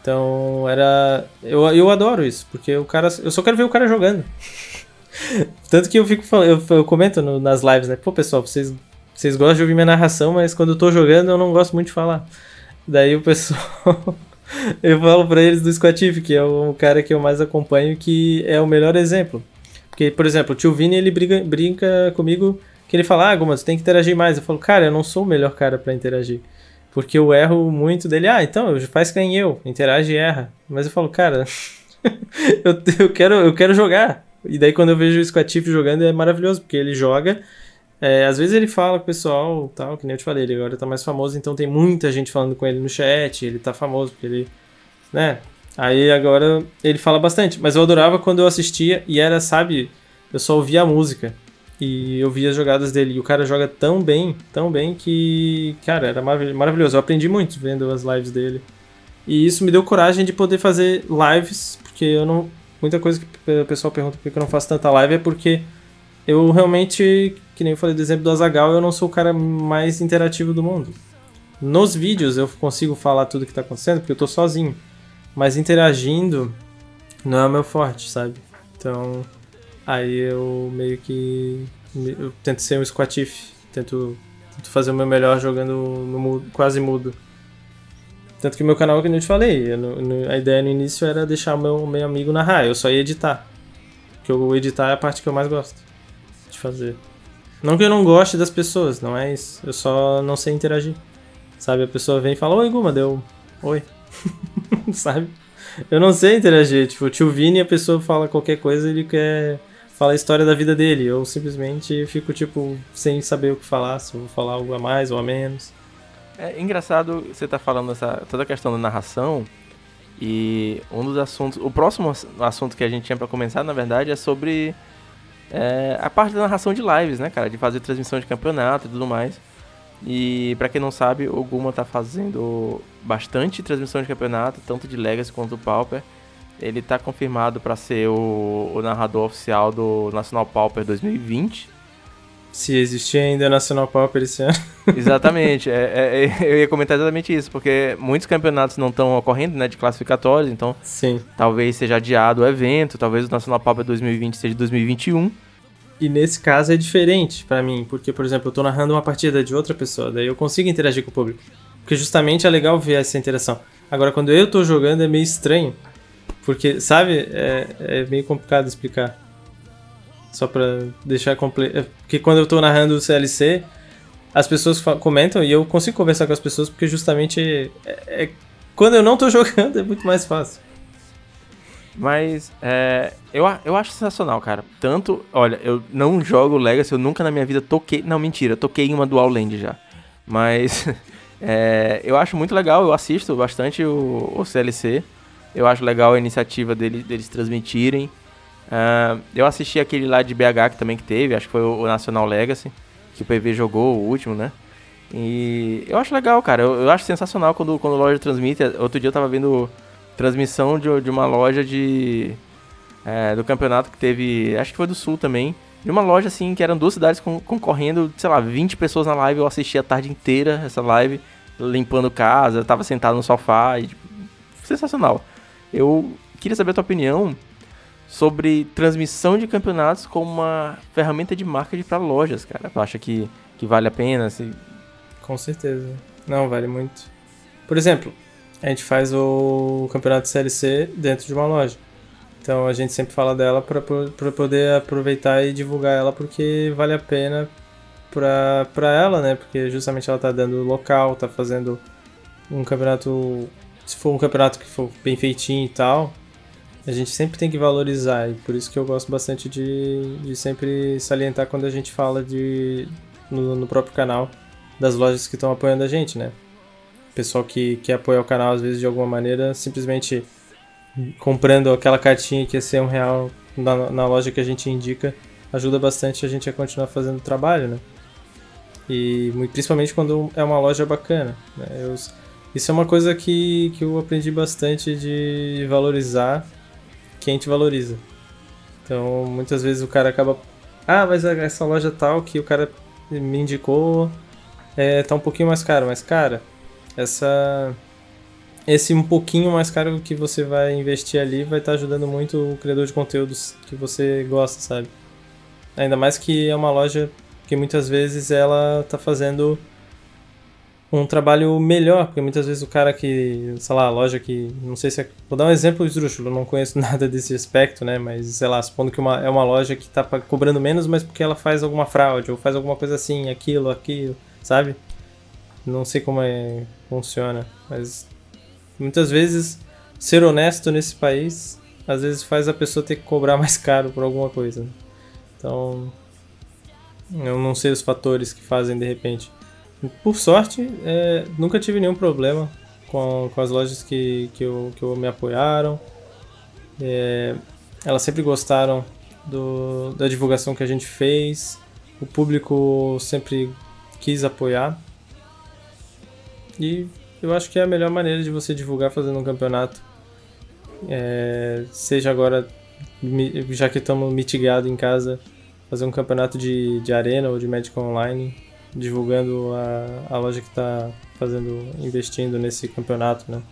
Então era. Eu, eu adoro isso, porque o cara. Eu só quero ver o cara jogando. <laughs> Tanto que eu fico eu, eu comento no, nas lives, né? Pô, pessoal, vocês, vocês gostam de ouvir minha narração, mas quando eu tô jogando eu não gosto muito de falar. Daí o pessoal. <laughs> eu falo pra eles do Squatif, que é o cara que eu mais acompanho, que é o melhor exemplo. Porque, por exemplo, o tio Vini, ele briga, brinca comigo que ele fala, ah, você tem que interagir mais. Eu falo, cara, eu não sou o melhor cara para interagir. Porque eu erro muito dele. Ah, então, faz que nem eu, interage e erra. Mas eu falo, cara, <laughs> eu, eu, quero, eu quero jogar. E daí quando eu vejo o Squatif jogando é maravilhoso, porque ele joga. É, às vezes ele fala com o pessoal, tal, que nem eu te falei, ele agora tá mais famoso, então tem muita gente falando com ele no chat, ele tá famoso, porque ele, né, Aí agora ele fala bastante, mas eu adorava quando eu assistia e era, sabe, eu só ouvia a música e eu via as jogadas dele. E o cara joga tão bem, tão bem que, cara, era maravilhoso. Eu aprendi muito vendo as lives dele. E isso me deu coragem de poder fazer lives, porque eu não. Muita coisa que o pessoal pergunta por que eu não faço tanta live é porque eu realmente, que nem eu falei do exemplo do Azagal, eu não sou o cara mais interativo do mundo. Nos vídeos eu consigo falar tudo que tá acontecendo porque eu tô sozinho. Mas interagindo não é o meu forte, sabe? Então, aí eu meio que. Eu tento ser um squatif. Tento, tento fazer o meu melhor jogando no quase mudo. Tanto que meu canal, que eu te falei, eu, a ideia no início era deixar meu, meu amigo narrar, eu só ia editar. Porque o editar é a parte que eu mais gosto de fazer. Não que eu não goste das pessoas, não é isso. Eu só não sei interagir. Sabe, a pessoa vem e fala, oi Guma, deu. Oi. <laughs> sabe? Eu não sei interagir. Tipo, o tio Vini, a pessoa fala qualquer coisa, ele quer falar a história da vida dele. Eu simplesmente fico, tipo, sem saber o que falar, se eu vou falar algo a mais ou a menos. É engraçado você tá falando essa, toda a questão da narração. E um dos assuntos. O próximo assunto que a gente tinha para começar, na verdade, é sobre é, a parte da narração de lives, né, cara? De fazer transmissão de campeonato e tudo mais. E para quem não sabe, o Guma tá fazendo bastante transmissão de campeonato, tanto de Legacy quanto do Pauper. Ele tá confirmado para ser o, o, narrador oficial do Nacional Pauper 2020. Se existir ainda Nacional Pauper esse ano. <laughs> Exatamente, é, é, eu ia comentar exatamente isso, porque muitos campeonatos não estão ocorrendo, né, de classificatórios, então Sim. talvez seja adiado o evento, talvez o Nacional Pauper 2020 seja 2021. E nesse caso é diferente para mim, porque, por exemplo, eu tô narrando uma partida de outra pessoa, daí eu consigo interagir com o público. Porque justamente é legal ver essa interação. Agora, quando eu tô jogando é meio estranho. Porque, sabe, é, é meio complicado explicar. Só pra deixar completo. É, porque quando eu tô narrando o CLC, as pessoas comentam e eu consigo conversar com as pessoas porque justamente é, é, quando eu não tô <laughs> jogando é muito mais fácil. Mas é, eu, eu acho sensacional, cara. Tanto, olha, eu não jogo Legacy, eu nunca na minha vida toquei. Não, mentira, toquei em uma Dual Land já. Mas <laughs> é, eu acho muito legal, eu assisto bastante o, o CLC. Eu acho legal a iniciativa dele, deles transmitirem. Uh, eu assisti aquele lá de BH que também que teve, acho que foi o, National Legacy, que o PV jogou, o último, né? E eu acho legal, cara. Eu, eu acho sensacional quando, quando a loja transmite. Outro dia eu tava vendo transmissão de, de uma loja de é, do campeonato que teve, acho que foi do Sul também, de uma loja assim que eram duas cidades concorrendo, sei lá, 20 pessoas na live, eu assisti a tarde inteira essa live, limpando casa, tava sentado no sofá e tipo, sensacional. Eu queria saber a tua opinião sobre transmissão de campeonatos como uma ferramenta de marketing para lojas, cara. Tu acha que, que vale a pena? Assim? Com certeza. Não, vale muito. Por exemplo, a gente faz o campeonato CLC dentro de uma loja. Então a gente sempre fala dela para poder aproveitar e divulgar ela porque vale a pena para ela, né? Porque justamente ela tá dando local, tá fazendo um campeonato. Se for um campeonato que for bem feitinho e tal, a gente sempre tem que valorizar, e por isso que eu gosto bastante de, de sempre salientar quando a gente fala de no, no próprio canal das lojas que estão apoiando a gente, né? Pessoal que quer apoiar o canal, às vezes, de alguma maneira, simplesmente comprando aquela cartinha que ia ser um real na, na loja que a gente indica, ajuda bastante a gente a continuar fazendo o trabalho, né? E principalmente quando é uma loja bacana. Né? Eu, isso é uma coisa que, que eu aprendi bastante de valorizar quem te valoriza. Então, muitas vezes o cara acaba. Ah, mas essa loja tal que o cara me indicou é, tá um pouquinho mais caro. Mas, cara, essa. Esse um pouquinho mais caro que você vai investir ali vai estar tá ajudando muito o criador de conteúdos que você gosta, sabe? Ainda mais que é uma loja que muitas vezes ela tá fazendo um trabalho melhor, porque muitas vezes o cara que, sei lá, a loja que, não sei se é, vou dar um exemplo esdrúxulo, não conheço <laughs> nada desse aspecto, né, mas sei lá, supondo que uma, é uma loja que tá cobrando menos, mas porque ela faz alguma fraude, ou faz alguma coisa assim, aquilo, aquilo, sabe? Não sei como é, funciona, mas muitas vezes ser honesto nesse país, às vezes faz a pessoa ter que cobrar <laughs> mais caro por alguma coisa. Então, eu não sei os fatores que fazem de repente. Por sorte, é, nunca tive nenhum problema com, com as lojas que, que, eu, que eu me apoiaram. É, elas sempre gostaram do, da divulgação que a gente fez. O público sempre quis apoiar. E eu acho que é a melhor maneira de você divulgar fazendo um campeonato. É, seja agora, já que estamos mitigados em casa, fazer um campeonato de, de arena ou de Magic Online divulgando a, a loja que está fazendo, investindo nesse campeonato, né?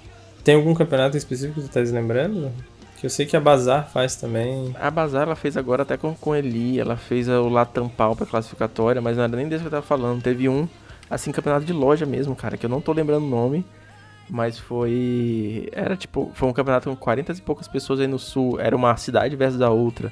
Tem algum campeonato específico que você está lembrando? Que eu sei que a Bazar faz também. A Bazar ela fez agora até com, com Eli, ela fez o Latam Pau pra classificatória, mas não era nem desse que eu tava falando. Teve um, assim, campeonato de loja mesmo, cara, que eu não tô lembrando o nome. Mas foi. Era tipo. Foi um campeonato com 40 e poucas pessoas aí no sul. Era uma cidade versus a outra.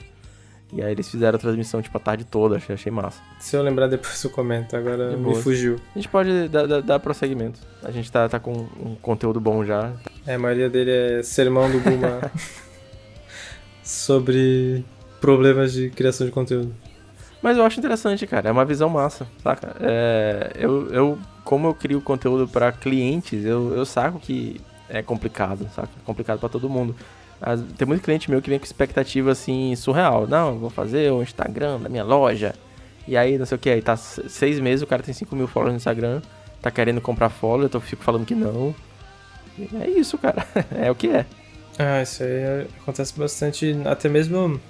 E aí eles fizeram a transmissão, tipo, a tarde toda, achei, achei massa. Se eu lembrar depois eu comento, agora me fugiu. A gente pode dar, dar, dar prosseguimento. A gente tá, tá com um conteúdo bom já. É, a maioria dele é sermão do Guma <laughs> sobre problemas de criação de conteúdo. Mas eu acho interessante, cara. É uma visão massa, saca? É, eu, eu, como eu crio conteúdo para clientes, eu, eu saco que é complicado, saca? É complicado para todo mundo. Tem muito cliente meu que vem com expectativa assim, surreal. Não, vou fazer o Instagram da minha loja. E aí, não sei o que, aí tá seis meses, o cara tem 5 mil followers no Instagram, tá querendo comprar follow, eu fico falando que não. É isso, cara. <laughs> é o que é. Ah, isso aí acontece bastante, até mesmo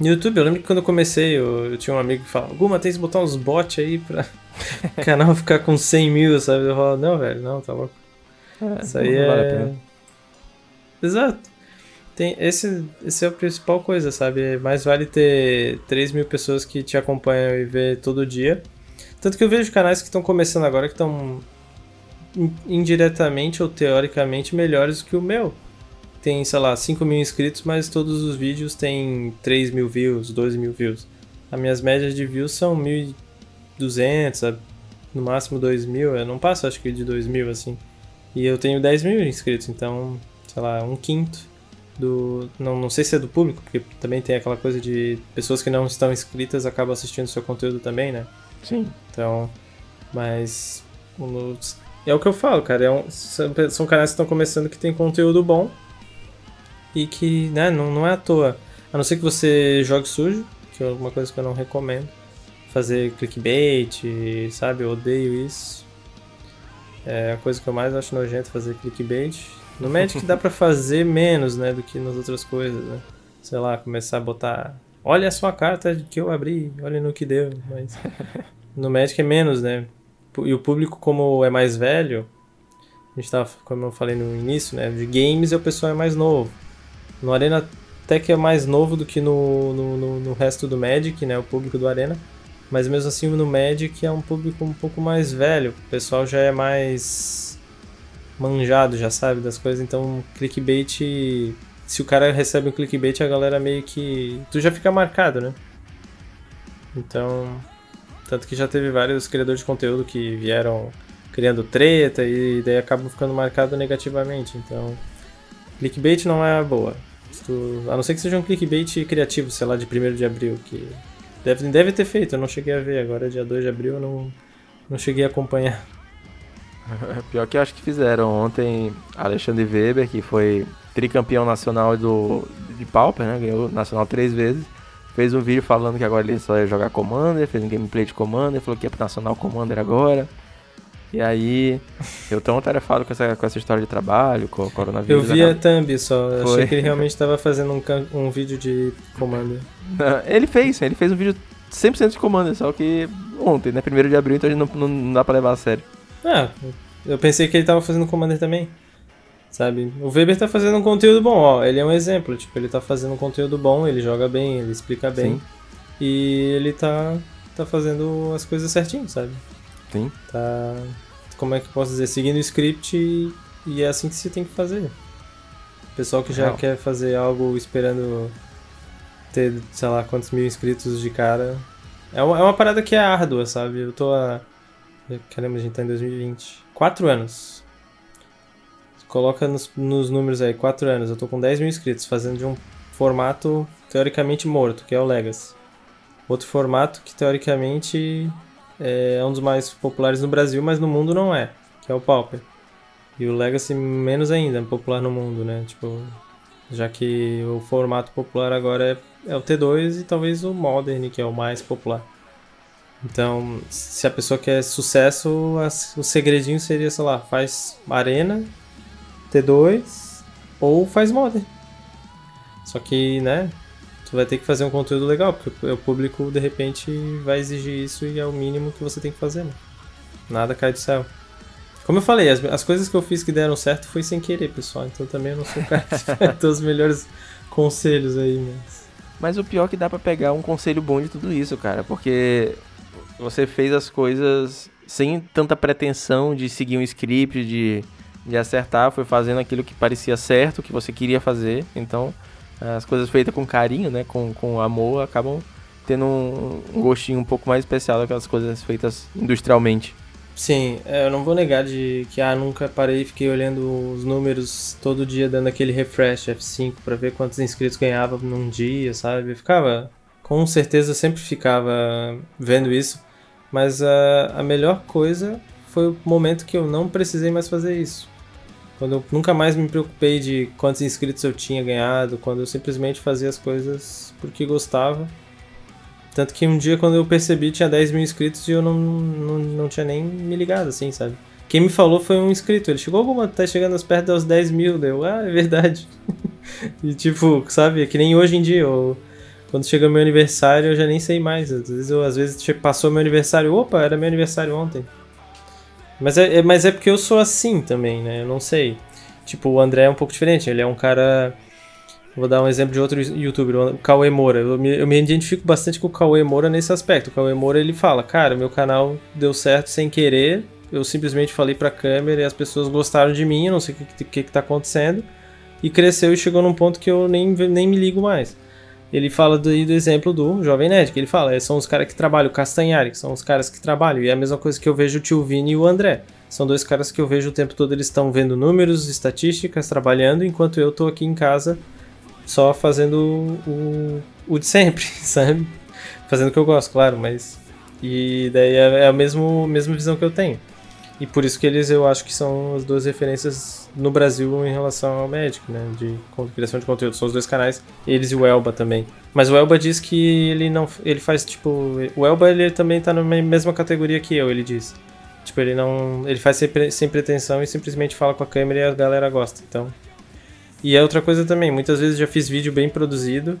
no YouTube. Eu lembro que quando eu comecei, eu, eu tinha um amigo que falava, Guma, tem que botar uns bots aí pra <laughs> o canal ficar com 100 mil, sabe? Eu falo, não, velho, não, tá louco. É, isso aí é... Vale Exato. Tem, esse, esse é a principal coisa, sabe? Mais vale ter 3 mil pessoas que te acompanham e vê todo dia. Tanto que eu vejo canais que estão começando agora que estão indiretamente ou teoricamente melhores do que o meu. Tem, sei lá, 5 mil inscritos, mas todos os vídeos têm 3 mil views, 12 mil views. As minhas médias de views são 1.200, no máximo 2 mil. Eu não passo, acho que, de 2 mil, assim. E eu tenho 10 mil inscritos, então, sei lá, um quinto do. Não, não sei se é do público, porque também tem aquela coisa de pessoas que não estão inscritas acabam assistindo seu conteúdo também, né? Sim. Então. Mas. É o que eu falo, cara. É um, são, canais que estão começando que tem conteúdo bom. E que, né, não, não é à toa. A não ser que você jogue sujo, que é uma coisa que eu não recomendo. Fazer clickbait, sabe? Eu odeio isso. É a coisa que eu mais acho nojento fazer clickbait. No Magic dá para fazer menos, né, do que nas outras coisas, né? Sei lá, começar a botar, olha a sua carta que eu abri, olha no que deu, mas <laughs> no Magic é menos, né? E o público como é mais velho, a gente tava, como eu falei no início, né, de games o pessoal é mais novo. No Arena até que é mais novo do que no, no, no, no resto do Magic, né, o público do Arena. Mas mesmo assim no Magic é um público um pouco mais velho. O pessoal já é mais manjado, já sabe das coisas, então clickbait. Se o cara recebe um clickbait, a galera meio que. Tu já fica marcado, né? Então. Tanto que já teve vários criadores de conteúdo que vieram criando treta e daí acabam ficando marcados negativamente. Então. Clickbait não é boa. Tu, a não ser que seja um clickbait criativo, sei lá, de 1 de abril, que deve, deve ter feito, eu não cheguei a ver. Agora, dia 2 de abril, eu não, não cheguei a acompanhar. <laughs> Pior que eu acho que fizeram ontem Alexandre Weber, que foi tricampeão nacional do, de Pauper, né? Ganhou nacional três vezes. Fez um vídeo falando que agora ele só ia jogar Commander, fez um gameplay de Commander, falou que ia pro Nacional Commander agora. E aí, eu tão atarefado com essa, com essa história de trabalho, com o coronavírus. Eu vi a thumb só, Foi. achei que ele realmente <laughs> estava fazendo um, um vídeo de Commander. ele fez, ele fez um vídeo 100% de Commander, só que ontem, né? Primeiro de abril, então a gente não, não dá pra levar a sério. Ah, eu pensei que ele tava fazendo Commander também. Sabe? O Weber tá fazendo um conteúdo bom, ó. Ele é um exemplo, tipo, ele tá fazendo um conteúdo bom, ele joga bem, ele explica bem. Sim. E ele tá, tá fazendo as coisas certinho, sabe? Sim. Tá. Como é que eu posso dizer? Seguindo o script e, e é assim que se tem que fazer. O pessoal que já quer fazer algo esperando ter, sei lá, quantos mil inscritos de cara. É uma, é uma parada que é árdua, sabe? Eu tô a. Caramba, a gente tá em 2020. Quatro anos. Coloca nos, nos números aí, quatro anos. Eu tô com 10 mil inscritos, fazendo de um formato teoricamente morto, que é o Legacy. Outro formato que teoricamente é um dos mais populares no Brasil, mas no mundo não é, que é o Pauper. E o Legacy menos ainda, popular no mundo, né? Tipo, já que o formato popular agora é, é o T2 e talvez o Modern, que é o mais popular. Então, se a pessoa quer sucesso, o segredinho seria, sei lá, faz arena, T2 ou faz Modern. Só que, né, tu vai ter que fazer um conteúdo legal, porque o público de repente vai exigir isso e é o mínimo que você tem que fazer, né? Nada cai do céu. Como eu falei, as, as coisas que eu fiz que deram certo foi sem querer, pessoal. Então também eu não sou o cara que os melhores conselhos aí, mas... Mas o pior é que dá para pegar um conselho bom de tudo isso, cara, porque você fez as coisas sem tanta pretensão de seguir um script, de, de acertar, foi fazendo aquilo que parecia certo, que você queria fazer. Então, as coisas feitas com carinho, né, com, com amor, acabam tendo um, um gostinho um pouco mais especial daquelas coisas feitas industrialmente. Sim, é, eu não vou negar de que ah, nunca parei e fiquei olhando os números todo dia, dando aquele refresh F5 para ver quantos inscritos ganhava num dia, sabe? Eu ficava, com certeza, sempre ficava vendo isso. Mas a, a melhor coisa foi o momento que eu não precisei mais fazer isso. Quando eu nunca mais me preocupei de quantos inscritos eu tinha ganhado, quando eu simplesmente fazia as coisas porque gostava. Tanto que um dia, quando eu percebi, tinha 10 mil inscritos e eu não, não, não tinha nem me ligado, assim, sabe? Quem me falou foi um inscrito. Ele chegou, como tá chegando perto dos 10 mil. Deu, ah, é verdade. <laughs> e tipo, sabe? Que nem hoje em dia. Eu, quando chega meu aniversário, eu já nem sei mais. Às vezes, eu, às vezes passou meu aniversário, opa, era meu aniversário ontem. Mas é, é, mas é porque eu sou assim também, né? Eu não sei. Tipo, o André é um pouco diferente. Ele é um cara. Vou dar um exemplo de outro youtuber, o Cauê Moura. Eu me, eu me identifico bastante com o Cauê Moura nesse aspecto. O Cauê Moura ele fala: Cara, meu canal deu certo sem querer. Eu simplesmente falei pra câmera e as pessoas gostaram de mim. Eu não sei o que, que, que tá acontecendo. E cresceu e chegou num ponto que eu nem, nem me ligo mais ele fala do, do exemplo do Jovem Nerd, que ele fala, é, são os caras que trabalham, o Castanhari, que são os caras que trabalham, e é a mesma coisa que eu vejo o Tio Vini e o André. São dois caras que eu vejo o tempo todo, eles estão vendo números, estatísticas, trabalhando, enquanto eu tô aqui em casa só fazendo o, o de sempre, <laughs> sabe? Fazendo o que eu gosto, claro, mas... E daí é, é a mesmo, mesma visão que eu tenho. E por isso que eles eu acho que são as duas referências no Brasil em relação ao Magic, né? De criação de conteúdo. São os dois canais, eles e o Elba também. Mas o Elba diz que ele não. Ele faz tipo. O Elba ele também tá na mesma categoria que eu, ele diz. Tipo, ele não. Ele faz sem, sem pretensão e simplesmente fala com a câmera e a galera gosta. Então. E é outra coisa também, muitas vezes já fiz vídeo bem produzido,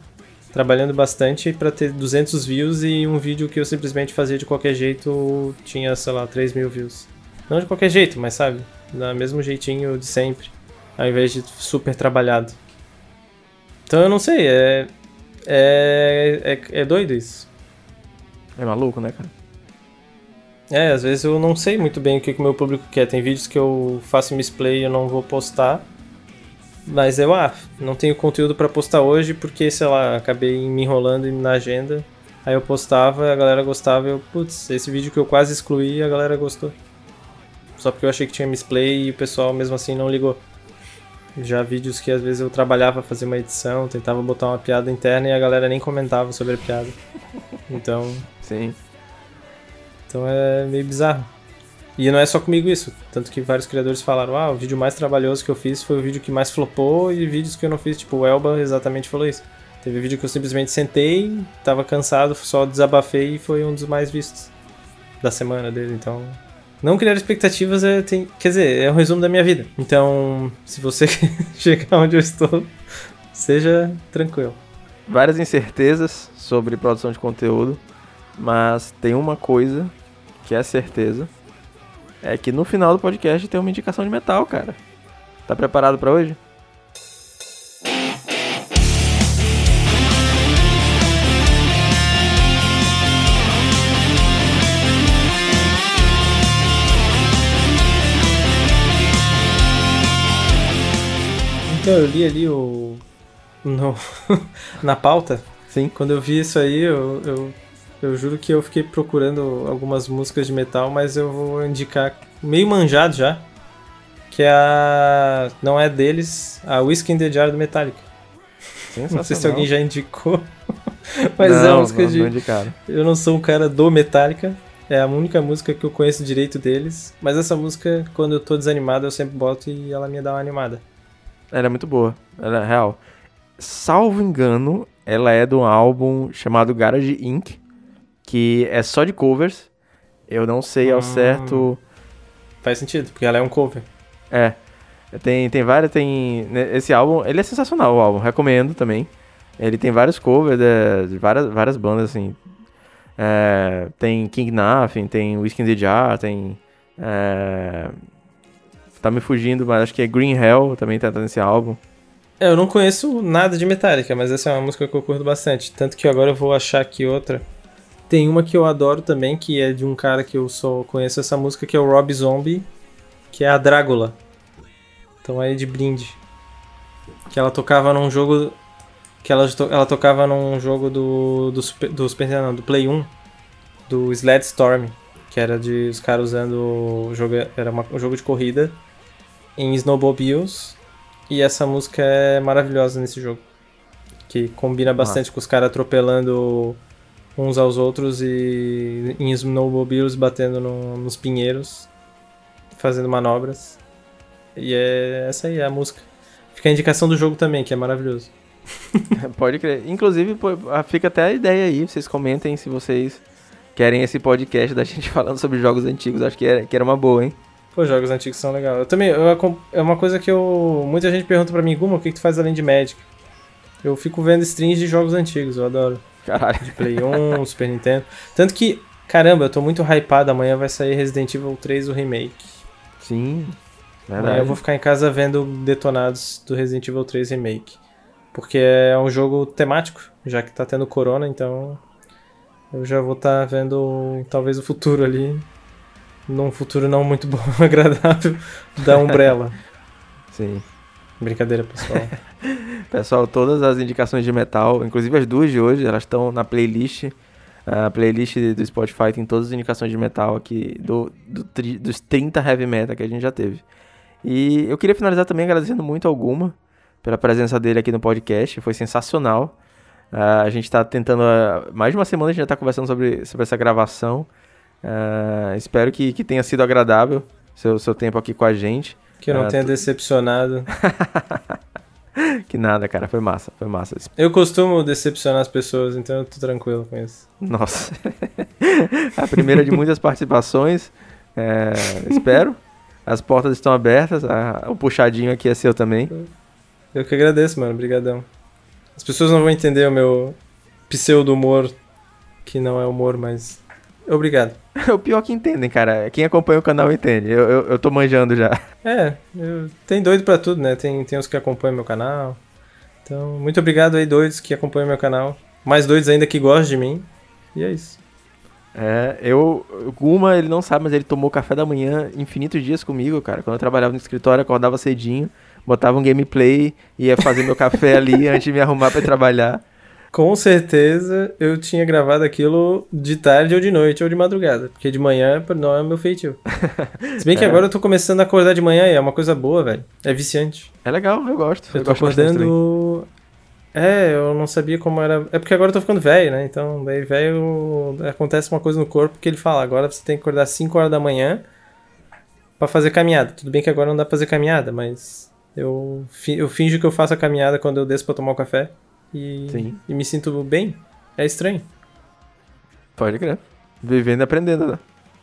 trabalhando bastante para ter 200 views e um vídeo que eu simplesmente fazia de qualquer jeito tinha, sei lá, 3 mil views. Não de qualquer jeito, mas sabe? Do mesmo jeitinho de sempre. Ao invés de super trabalhado. Então eu não sei, é. É, é, é doido isso. É maluco, né, cara? É, às vezes eu não sei muito bem o que o meu público quer. Tem vídeos que eu faço misplay e eu não vou postar. Mas eu, ah, não tenho conteúdo para postar hoje porque, sei lá, acabei me enrolando na agenda. Aí eu postava, a galera gostava e eu, putz, esse vídeo que eu quase excluí, a galera gostou. Só porque eu achei que tinha misplay e o pessoal mesmo assim não ligou. Já vídeos que às vezes eu trabalhava fazer uma edição, tentava botar uma piada interna e a galera nem comentava sobre a piada. Então. Sim. Então é meio bizarro. E não é só comigo isso. Tanto que vários criadores falaram: ah, o vídeo mais trabalhoso que eu fiz foi o vídeo que mais flopou, e vídeos que eu não fiz, tipo, o Elba exatamente falou isso. Teve vídeo que eu simplesmente sentei, tava cansado, só desabafei e foi um dos mais vistos da semana dele. Então, não criar expectativas é, tem, quer dizer, é um resumo da minha vida. Então, se você <laughs> chegar onde eu estou, seja tranquilo. Várias incertezas sobre produção de conteúdo, mas tem uma coisa que é certeza, é que no final do podcast tem uma indicação de metal, cara. Tá preparado para hoje? Eu li ali o. No... <laughs> na pauta. Sim. Quando eu vi isso aí, eu, eu, eu juro que eu fiquei procurando algumas músicas de metal, mas eu vou indicar meio manjado já. Que é a. Não é deles, a Whiskey in the Jar do Metallica. Não sei se alguém já indicou. <laughs> mas não, é a música não, de. Não. Eu não sou um cara do Metallica. É a única música que eu conheço direito deles. Mas essa música, quando eu tô desanimado, eu sempre boto e ela me dá uma animada. Ela é muito boa, ela é real. Salvo engano, ela é de um álbum chamado Garage Inc., que é só de covers. Eu não sei ao Hum. certo. Faz sentido, porque ela é um cover. É. Tem, tem várias. Tem. né, Esse álbum, ele é sensacional, o álbum, recomendo também. Ele tem vários covers de, de várias, várias bandas, assim. É, tem King Nothing, tem Whiskey in the Jar, tem. é, tá me fugindo, mas acho que é Green Hell também tá nesse álbum. É, eu não conheço nada de Metallica, mas essa é uma música que eu curto bastante. Tanto que agora eu vou achar aqui outra. Tem uma que eu adoro também, que é de um cara que eu só conheço essa música, que é o Rob Zombie, que é a Drácula. Então aí de brinde. Que ela tocava num jogo. Que ela, to- ela tocava num jogo do. do Super, do, Super não, do Play 1. Do Sled Storm. Que era de os caras usando. O era uma- um jogo de corrida. Em snowmobiles. E essa música é maravilhosa nesse jogo. Que combina bastante com os caras atropelando uns aos outros e em snowmobiles batendo no- nos pinheiros, fazendo manobras. E é essa aí é a música. Fica a indicação do jogo também, que é maravilhoso. <laughs> Pode crer. Inclusive, ah, fica até a ideia aí, vocês comentem se vocês querem esse podcast da gente <laughs> falando sobre jogos antigos. Acho que era, que era uma boa, hein? Pô, jogos antigos são legais. Eu também, eu é uma coisa que eu. Muita gente pergunta pra mim, Guma, o que, que tu faz além de Magic? Eu fico vendo streams de jogos antigos, eu adoro. Caralho. Play 1, <laughs> Super Nintendo. Tanto que, caramba, eu tô muito hypado. Amanhã vai sair Resident Evil 3, o remake. Sim. Amanhã Verdade. eu vou ficar em casa vendo detonados do Resident Evil 3 Remake. Porque é um jogo temático, já que tá tendo corona, então eu já vou estar vendo talvez o futuro ali. Num futuro não muito bom, <laughs> agradável, da Umbrella. Sim. Brincadeira, pessoal. <laughs> Pessoal, todas as indicações de metal, inclusive as duas de hoje, elas estão na playlist. A playlist do Spotify tem todas as indicações de metal aqui do, do tri- dos 30 heavy metal que a gente já teve. E eu queria finalizar também agradecendo muito ao Guma pela presença dele aqui no podcast, foi sensacional. Ah, a gente está tentando, ah, mais de uma semana a gente já está conversando sobre, sobre essa gravação. Ah, espero que, que tenha sido agradável seu, seu tempo aqui com a gente. Que eu não Ah, tenha tu- decepcionado. <laughs> Que nada, cara, foi massa, foi massa. Eu costumo decepcionar as pessoas, então eu tô tranquilo com isso. Nossa. <laughs> a primeira de muitas participações. É, espero. As portas estão abertas. a- o puxadinho aqui é seu também. Eu que agradeço, mano. Obrigadão. As pessoas não vão entender o meu pseudo-humor, que não é humor, mas... Obrigado. <laughs> o pior que entendem, cara. Quem acompanha o canal entende. Eu, eu, eu tô manjando já. É, eu... tem doido pra tudo, né? Tem, tem os que acompanham meu canal. Então, muito obrigado aí, doidos que acompanham meu canal. Mais doidos ainda que gostam de mim. E é isso. É, eu. O Guma, ele não sabe, mas ele tomou café da manhã infinitos dias comigo, cara. Quando eu trabalhava no escritório, acordava cedinho, botava um gameplay, ia fazer meu café ali <laughs> antes de me arrumar pra ir trabalhar. Com certeza eu tinha gravado aquilo de tarde ou de noite ou de madrugada. Porque de manhã não é meu feitio. Se bem que <laughs> É. agora eu tô começando a acordar de manhã e é uma coisa boa, velho. É viciante. É legal, eu gosto. Eu, Eu, tô gosto acordando. É, eu não sabia como era. É porque agora eu tô ficando velho, né? Então, daí velho acontece uma coisa no corpo que ele fala: agora você tem que acordar 5 horas da manhã pra fazer caminhada. Tudo bem que agora não dá pra fazer caminhada, mas eu, eu finjo que eu faço a caminhada quando eu desço pra tomar o café e, Sim. e me sinto bem. É estranho. Pode crer. Vivendo e aprendendo, né?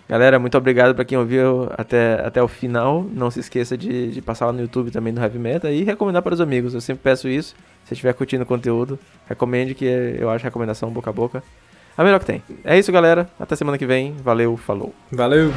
Galera, muito obrigado pra quem ouviu até, até o final. Não se esqueça de, de passar lá no YouTube também do Heavy Meta e recomendar para os amigos. Eu sempre peço isso. Se estiver curtindo o conteúdo, recomende que eu acho recomendação boca a boca. A melhor que tem. É isso, galera. Até semana que vem. Valeu, falou. Valeu!